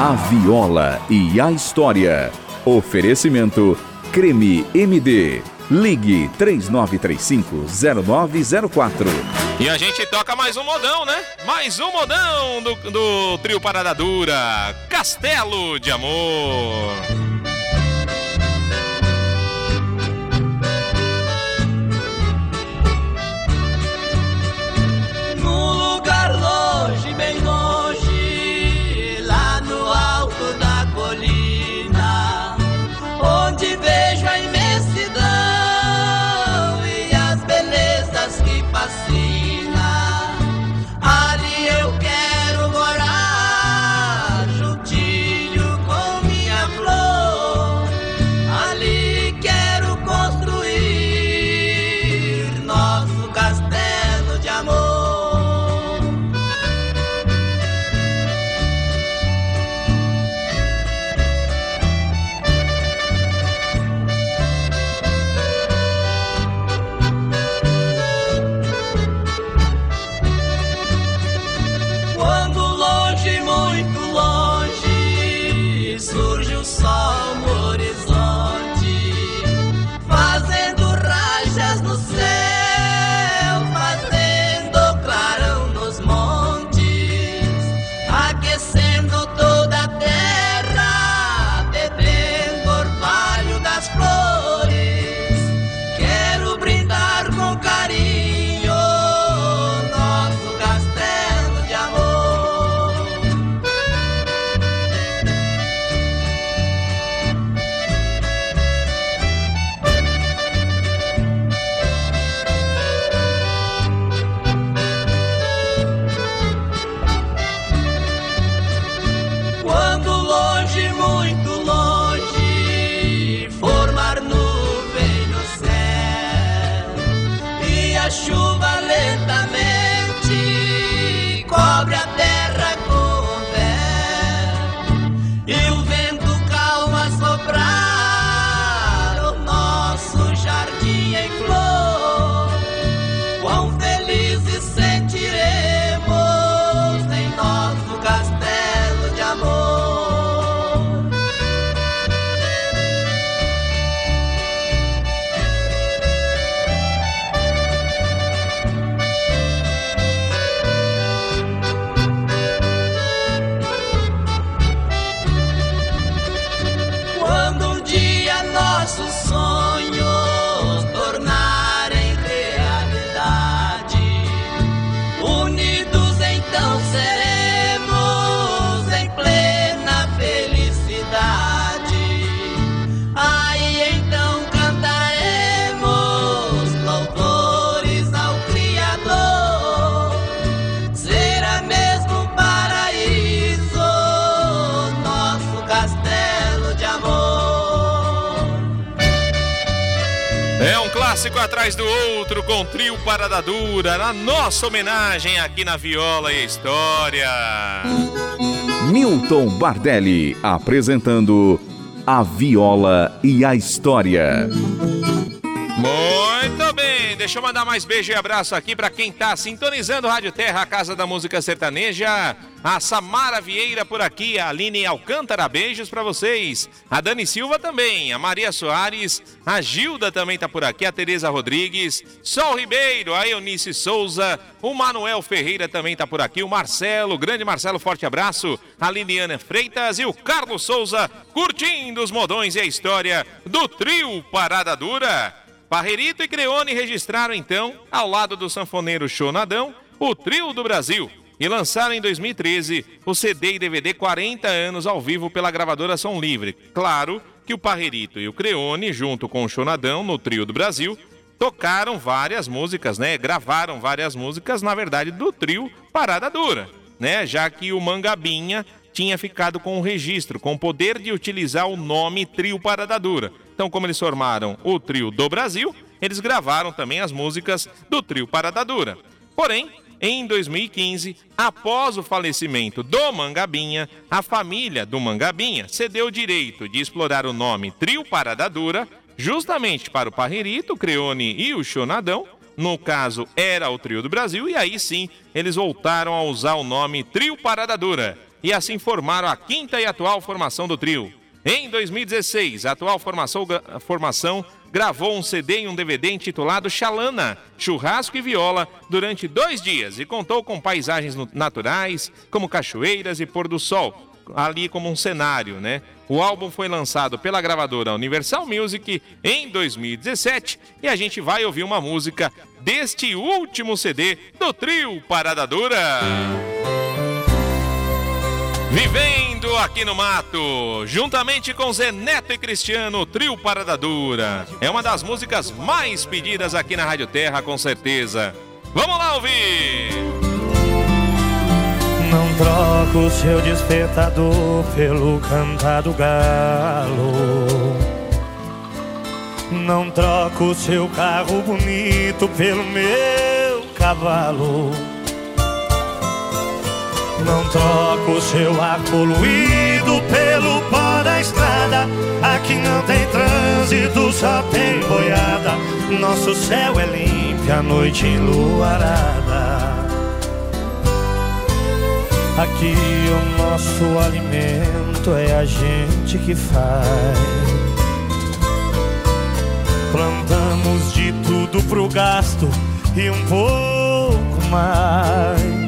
A Viola e a História. Oferecimento Creme MD. Ligue 3935-0904. E a gente toca mais um modão, né? Mais um modão do, do trio Parada Dura, Castelo de Amor. Atrás do outro com trio Parada Dura, na nossa homenagem aqui na Viola e História. Milton Bardelli apresentando a Viola e a História. Muito bem, deixa eu mandar mais beijo e abraço aqui para quem tá sintonizando Rádio Terra, a Casa da Música Sertaneja. A Samara Vieira por aqui, a Aline Alcântara, beijos para vocês. A Dani Silva também, a Maria Soares, a Gilda também tá por aqui, a Tereza Rodrigues, Sol Ribeiro, a Eunice Souza, o Manuel Ferreira também tá por aqui, o Marcelo, grande Marcelo, forte abraço, a Liliana Freitas e o Carlos Souza, curtindo os modões e a história do trio Parada Dura. Parrerito e Creone registraram então, ao lado do sanfoneiro Chonadão, o Trio do Brasil e lançaram em 2013 o CD e DVD 40 anos ao vivo pela gravadora Som Livre. Claro que o Parrerito e o Creone, junto com o Chonadão no Trio do Brasil, tocaram várias músicas, né? Gravaram várias músicas, na verdade, do trio Parada Dura, né? Já que o Mangabinha tinha ficado com o registro, com o poder de utilizar o nome Trio Parada Dura. Então, como eles formaram o trio do Brasil, eles gravaram também as músicas do trio Parada Dura. Porém, em 2015, após o falecimento do Mangabinha, a família do Mangabinha cedeu o direito de explorar o nome Trio Parada Dura justamente para o Parrerito, o Creone e o Chonadão. No caso, era o Trio do Brasil, e aí sim eles voltaram a usar o nome Trio Parada Dura. E assim formaram a quinta e atual formação do trio. Em 2016, a atual formação, formação gravou um CD e um DVD intitulado Xalana, Churrasco e Viola, durante dois dias e contou com paisagens naturais, como cachoeiras e pôr do sol, ali como um cenário, né? O álbum foi lançado pela gravadora Universal Music em 2017 e a gente vai ouvir uma música deste último CD do trio Parada Dura. Vivendo aqui no mato, juntamente com Zé Neto e Cristiano, Trio Parada Dura. É uma das músicas mais pedidas aqui na Rádio Terra, com certeza. Vamos lá ouvir! Não troco o seu despertador pelo cantar do galo. Não troco o seu carro bonito pelo meu cavalo. Não troco o seu ar poluído pelo pó da estrada. Aqui não tem trânsito, só tem boiada. Nosso céu é limpo, a noite enluarada. Aqui o nosso alimento é a gente que faz. Plantamos de tudo pro gasto e um pouco mais.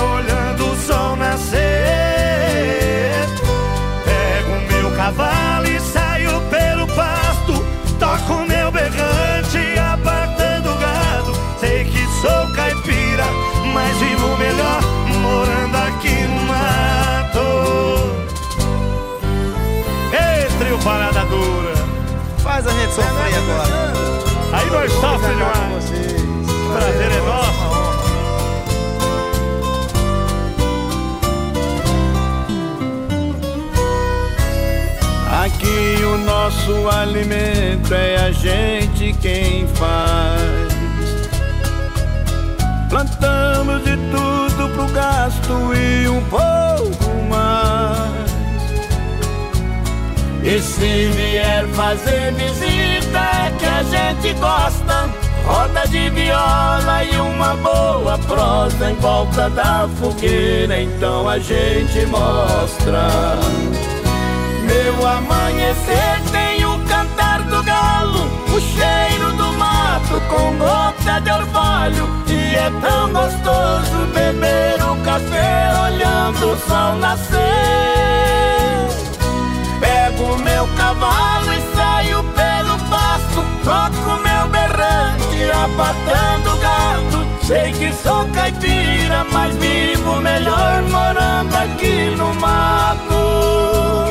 Faz a gente sofrer agora. Aí nós sofremos demais. Prazer é nosso. Aqui o nosso alimento é a gente quem faz. Plantamos de tudo pro gasto e um pouco E se vier fazer visita que a gente gosta, roda de viola e uma boa prosa em volta da fogueira, então a gente mostra. Meu amanhecer tem o cantar do galo, o cheiro do mato com gota de orvalho. E é tão gostoso beber o café olhando o sol nascer. Meu cavalo e saio pelo pasto, toco meu berrante, apartando gado. Sei que sou caipira, mas vivo melhor morando aqui no mato.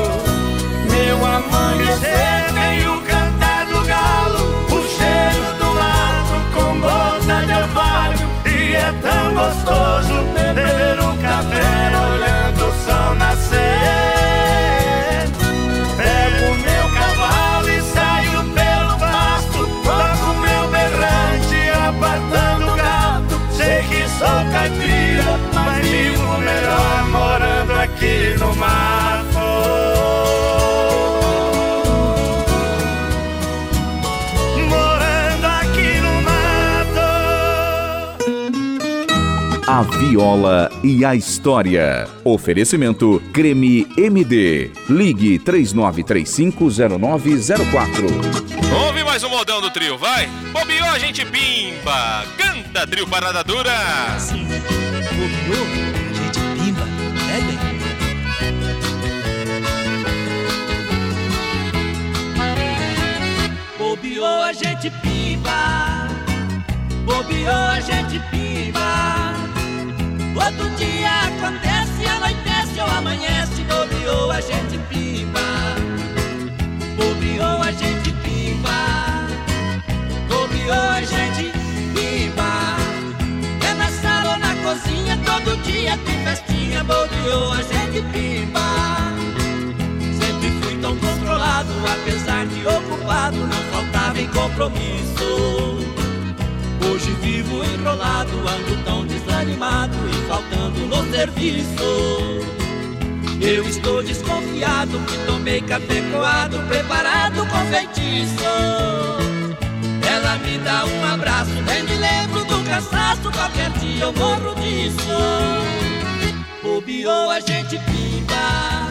Viola e a História. Oferecimento Creme MD. Ligue 39350904. Ouve mais um modão do trio, vai! Bobeou, a gente pimba! Canta, trio Parada Dura! Bobeou, a gente pimba. É bem. Bobeou a gente pimba, bobeou a gente pimba. Outro dia acontece, anoitece ou amanhece, bobeou a gente pimba. Bobeou a gente pimba, bobeou a gente pimba. É na sala ou na cozinha, todo dia tem festinha, bobeou a gente pimba. Sempre fui tão controlado, apesar de ocupado, não faltava em compromisso. Hoje vivo enrolado, ando tão desanimado e faltando no serviço. Eu estou desconfiado que tomei café coado, preparado com feitiço. Ela me dá um abraço, nem me lembro do cansaço, qualquer dia eu morro disso. Bobeou a gente pimba,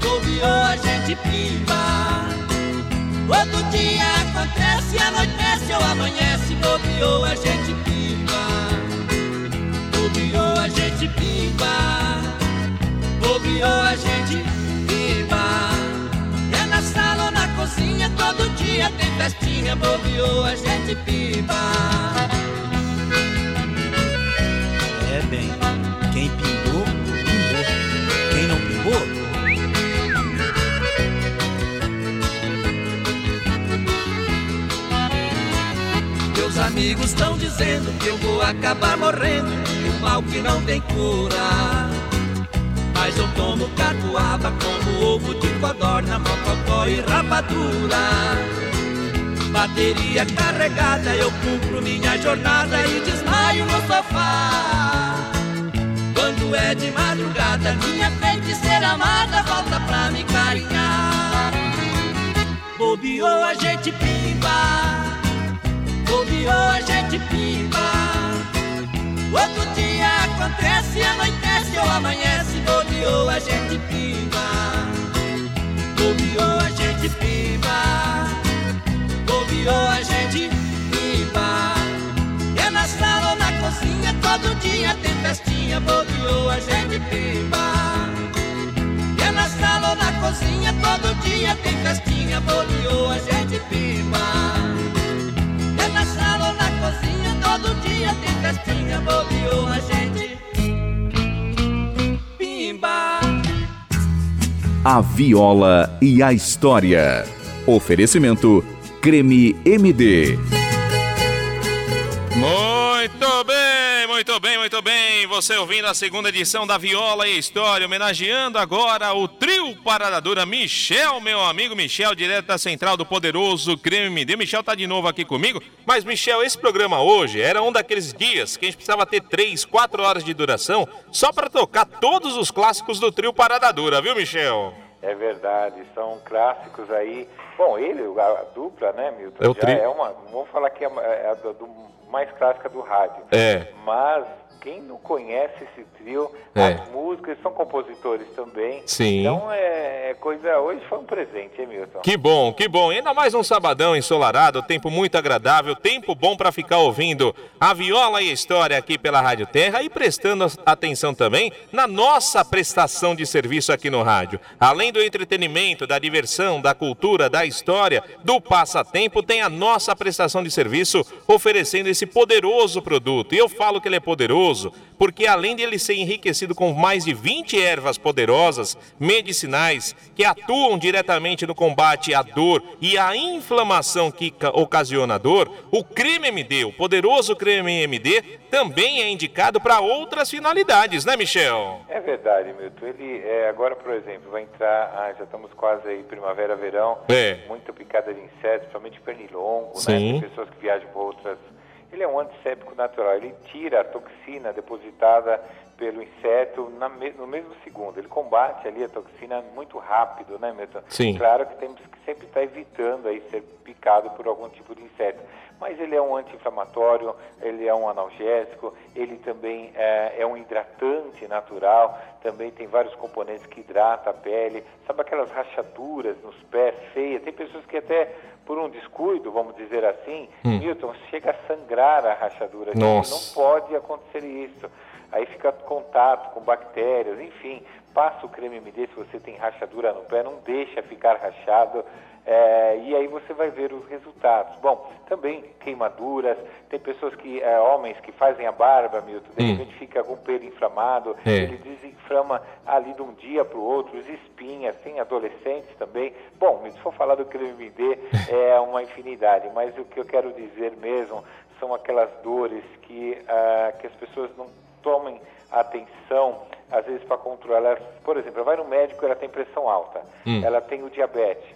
bobeou a gente pimba. Outro dia acontece, anoitece ou amanhece, bobeou a gente pimba. Bobeou a gente pimba, bobeou a gente pimba. É na sala ou na cozinha, todo dia tem festinha, bobeou a gente pimba. É bem. Quem pingou, pingou. Quem não pingou, amigos estão dizendo que eu vou acabar morrendo um mal que não tem cura. Mas eu tomo catuaba como ovo de codorna, mocotó e rapadura. Bateria carregada, eu cumpro minha jornada e desmaio no sofá. Quando é de madrugada, minha feiticeira amada volta pra me carinhar. Bobeou a gente pimba. Bobeou a gente pimba Outro dia acontece, anoitece ou amanhece. Bobeou a gente pimba Bobeou a gente pimba Bobeou a gente pimba É na sala ou na cozinha Todo dia tem festinha. Bobeou a gente pimba É na sala ou na cozinha Todo dia tem festinha. Bobeou a gente pimba é na sala ou na cozinha, todo dia tem festinha, bobeou a gente. Pimba! A Viola e a História. Oferecimento Creme MD. Muito Você ouvindo a segunda edição da Viola e História, homenageando agora o trio Parada Dura Michel, meu amigo Michel, direto da central do poderoso Creme MD. Michel tá de novo aqui comigo. Mas, Michel, esse programa hoje era um daqueles dias que a gente precisava ter três, quatro horas de duração só para tocar todos os clássicos do trio Parada Dura, viu, Michel? É verdade, são clássicos aí. Bom, ele, a dupla, né, Milton? É o já tri- é uma. Vamos falar que é, uma- é a do, do mais clássica do rádio. É. Mas quem não conhece esse trio, É. as músicas são compositores também. Sim. Então é, é coisa. Hoje foi um presente, hein, Milton? Que bom, que bom. Ainda mais um sabadão ensolarado, tempo muito agradável, tempo bom para ficar ouvindo a viola e a história aqui pela Rádio Terra e prestando atenção também na nossa prestação de serviço aqui no rádio. Além do entretenimento, da diversão, da cultura, da história, do passatempo, tem a nossa prestação de serviço oferecendo esse poderoso produto. E eu falo que ele é poderoso porque além de ele ser enriquecido com mais de 20 ervas poderosas, medicinais, que atuam diretamente no combate à dor e à inflamação que ca- ocasiona a dor, o creme MD, o poderoso creme MD, também é indicado para outras finalidades, né, Michel? É verdade, Milton. Ele é, agora, por exemplo, vai entrar, ah, já estamos quase aí primavera, verão, É. muita picada de insetos, principalmente pernilongo, Sim. né? Tem pessoas que viajam para outras. Ele é um antisséptico natural, ele tira a toxina depositada pelo inseto na no mesmo segundo. Ele combate ali a toxina muito rápido, né, Milton? Sim. Claro que temos que sempre estar evitando aí ser picado por algum tipo de inseto. Mas ele é um anti-inflamatório, ele é um analgésico, ele também é, é um hidratante natural, também tem vários componentes que hidratam a pele. Sabe aquelas rachaduras nos pés feias? Tem pessoas que até por um descuido, vamos dizer assim, Hum. Milton, chega a sangrar a rachadura. Nossa. Não pode acontecer isso. Aí fica contato com bactérias, enfim. Passa o creme MD se você tem rachadura no pé, não deixa ficar rachado. é, e aí você vai ver os resultados. Bom, também queimaduras, tem pessoas que, é, homens que fazem a barba, Milton, de Hum. repente fica com o pelo inflamado, É. ele desinflama ali de um dia para o outro, os espinhas, tem adolescentes também. Bom, se for falar do creme MD, é uma infinidade, mas o que eu quero dizer mesmo são aquelas dores que, ah, que as pessoas não tomem atenção, às vezes para controlar. Por exemplo, ela vai no médico, ela tem pressão alta, Hum. ela tem o diabetes.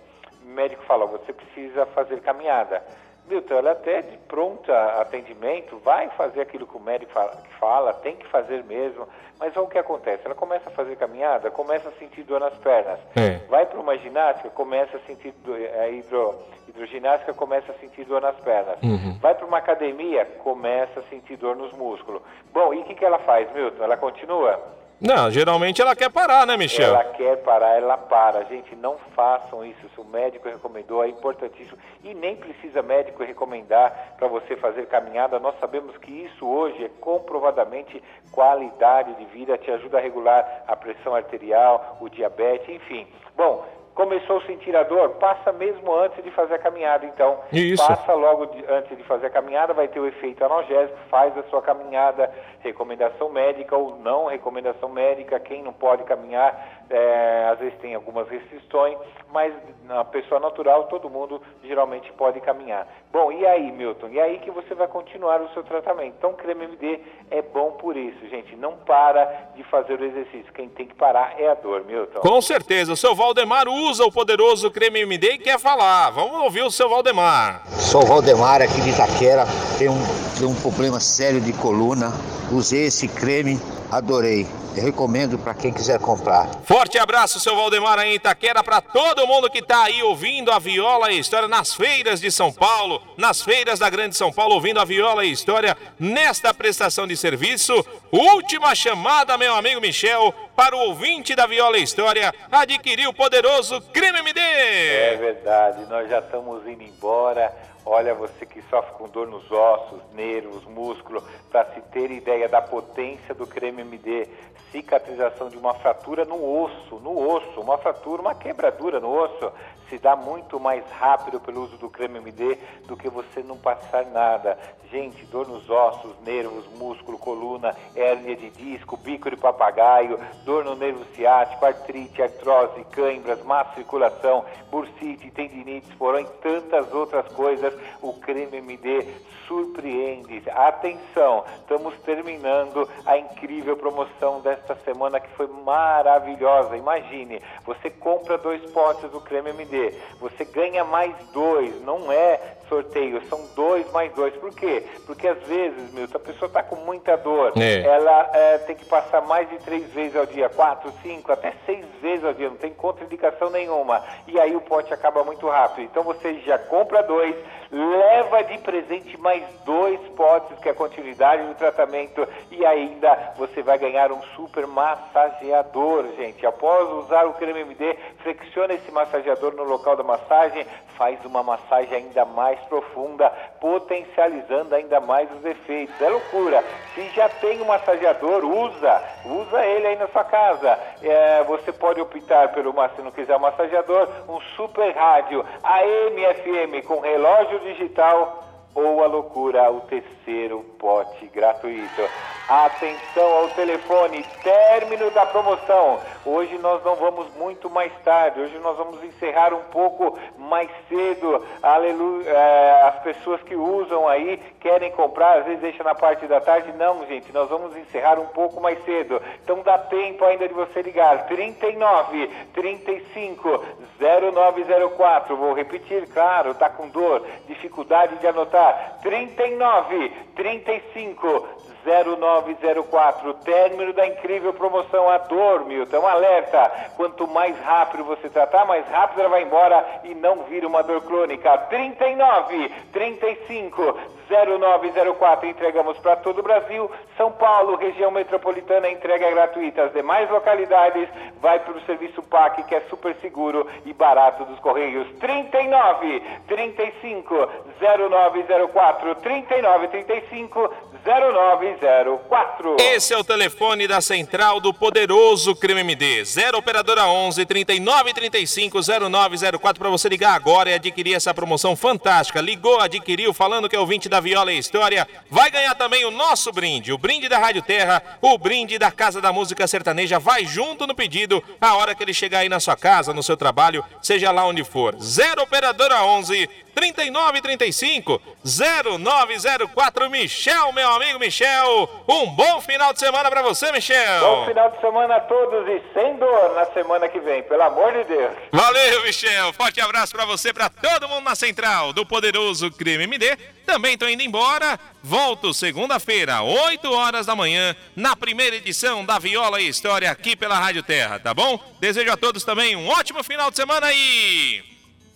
O médico fala, você precisa fazer caminhada. Milton, ela até de pronto atendimento vai fazer aquilo que o médico fala, que fala, tem que fazer mesmo. Mas olha o que acontece, ela começa a fazer caminhada, começa a sentir dor nas pernas. É. Vai para uma ginástica, começa a sentir é, hidro, hidroginástica, começa a sentir dor nas pernas. Uhum. Vai para uma academia, começa a sentir dor nos músculos. Bom, e o que, que ela faz, Milton? Ela continua? Não, geralmente ela quer parar, né, Michel? Ela quer parar, ela para. Gente, não façam isso. Se o médico recomendou, é importantíssimo. E nem precisa médico recomendar para você fazer caminhada. Nós sabemos que isso hoje é comprovadamente qualidade de vida, te ajuda a regular a pressão arterial, o diabetes, enfim. Bom, começou a sentir a dor, passa mesmo antes de fazer a caminhada. Então, Isso. passa logo de- antes de fazer a caminhada, vai ter o efeito analgésico, faz a sua caminhada, recomendação médica ou não recomendação médica, quem não pode caminhar, é, às vezes tem algumas restrições, mas na pessoa natural todo mundo geralmente pode caminhar. Bom, e aí, Milton? E aí que você vai continuar o seu tratamento. Então, o creme MD é bom por isso, gente. Não para de fazer o exercício. Quem tem que parar é a dor, Milton. Com certeza, o seu Valdemar usa o poderoso creme MD e quer falar. Vamos ouvir o seu Valdemar. Sou o Valdemar aqui de Itaquera, tenho um, tenho um problema sério de coluna. Usei esse creme, adorei. Eu recomendo para quem quiser comprar. Forte abraço, seu Valdemar aí em Itaquera, para todo mundo que tá aí ouvindo a Viola e História nas feiras de São Paulo, nas feiras da Grande São Paulo, ouvindo a Viola e História nesta prestação de serviço. Última chamada, meu amigo Michel, para o ouvinte da Viola e História adquirir o poderoso Creme MD. É verdade, nós já estamos indo embora. Olha, você que sofre com dor nos ossos, nervos, músculo, para se ter ideia da potência do creme MD, cicatrização de uma fratura no osso, no osso, uma fratura, uma quebradura no osso, se dá muito mais rápido pelo uso do creme MD do que você não passar nada. Gente, dor nos ossos, nervos, músculo, coluna, hérnia de disco, bico de papagaio, dor no nervo ciático, artrite, artrose, câimbras, má circulação, bursite, tendinite, esporão e tantas outras coisas, o creme MD surpreende. Atenção, estamos terminando a incrível promoção desta semana que foi maravilhosa. Imagine, você compra dois potes do creme MD, você ganha mais dois, não é sorteio, são dois mais dois. Por quê? Porque às vezes, Milton, a pessoa está com muita dor, É. ela é, tem que passar mais de três vezes ao dia, quatro, cinco, até seis vezes ao dia, não tem contraindicação nenhuma. E aí o pote acaba muito rápido. Então você já compra dois, leva de presente mais dois potes, que é a continuidade do tratamento, e ainda você vai ganhar um super massageador, gente. Após usar o creme MD, flexiona esse massageador no local da massagem, faz uma massagem ainda mais profunda, potencializando ainda mais os efeitos. É loucura. Se já tem um massageador, usa, usa ele aí na sua casa. É, você pode optar pelo, se não quiser um massageador, um super rádio AM FM com relógio digital ou a loucura, o terceiro pote gratuito. Atenção ao telefone, término da promoção. Hoje nós não vamos muito mais tarde, hoje nós vamos encerrar um pouco mais cedo. Aleluia. É, as pessoas que usam aí querem comprar, às vezes deixa na parte da tarde. Não, gente, nós vamos encerrar um pouco mais cedo. Então dá tempo ainda de você ligar. 39 35 0904. Vou repetir, claro, tá com dor, dificuldade de anotar. 39 35 0904, término da incrível promoção A Dor, Milton. Alerta: quanto mais rápido você tratar, mais rápido ela vai embora e não vira uma dor crônica. 39 35 0904, entregamos para todo o Brasil. São Paulo, região metropolitana, entrega gratuita. As demais localidades vai para o serviço PAC, que é super seguro e barato dos Correios. 39 35 0904, 39 35 0904. Esse é o telefone da central do poderoso Creme MD. 0 operadora 11 39 35 0904 para você ligar agora e adquirir essa promoção fantástica. Ligou, adquiriu, falando que é ouvinte da Viola e História, vai ganhar também o nosso brinde, o brinde da Rádio Terra, o brinde da Casa da Música Sertaneja. Vai junto no pedido, a hora que ele chegar aí na sua casa, no seu trabalho, seja lá onde for. 0 operadora 11 39 35 0904 Michel, meu amigo Michel. Um bom final de semana para você, Michel. Bom final de semana a todos e sem dor na semana que vem, pelo amor de Deus. Valeu, Michel. Forte abraço para você, para todo mundo na central do poderoso Creme MD. Também tô indo embora. Volto segunda-feira, 8 horas da manhã, na primeira edição da Viola e História aqui pela Rádio Terra, tá bom? Desejo a todos também um ótimo final de semana e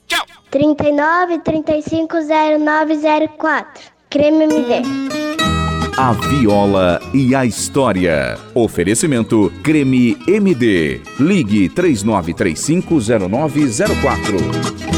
tchau. 39 35 0904. Creme MD. A Viola e a História. Oferecimento Creme MD. Ligue 39350904.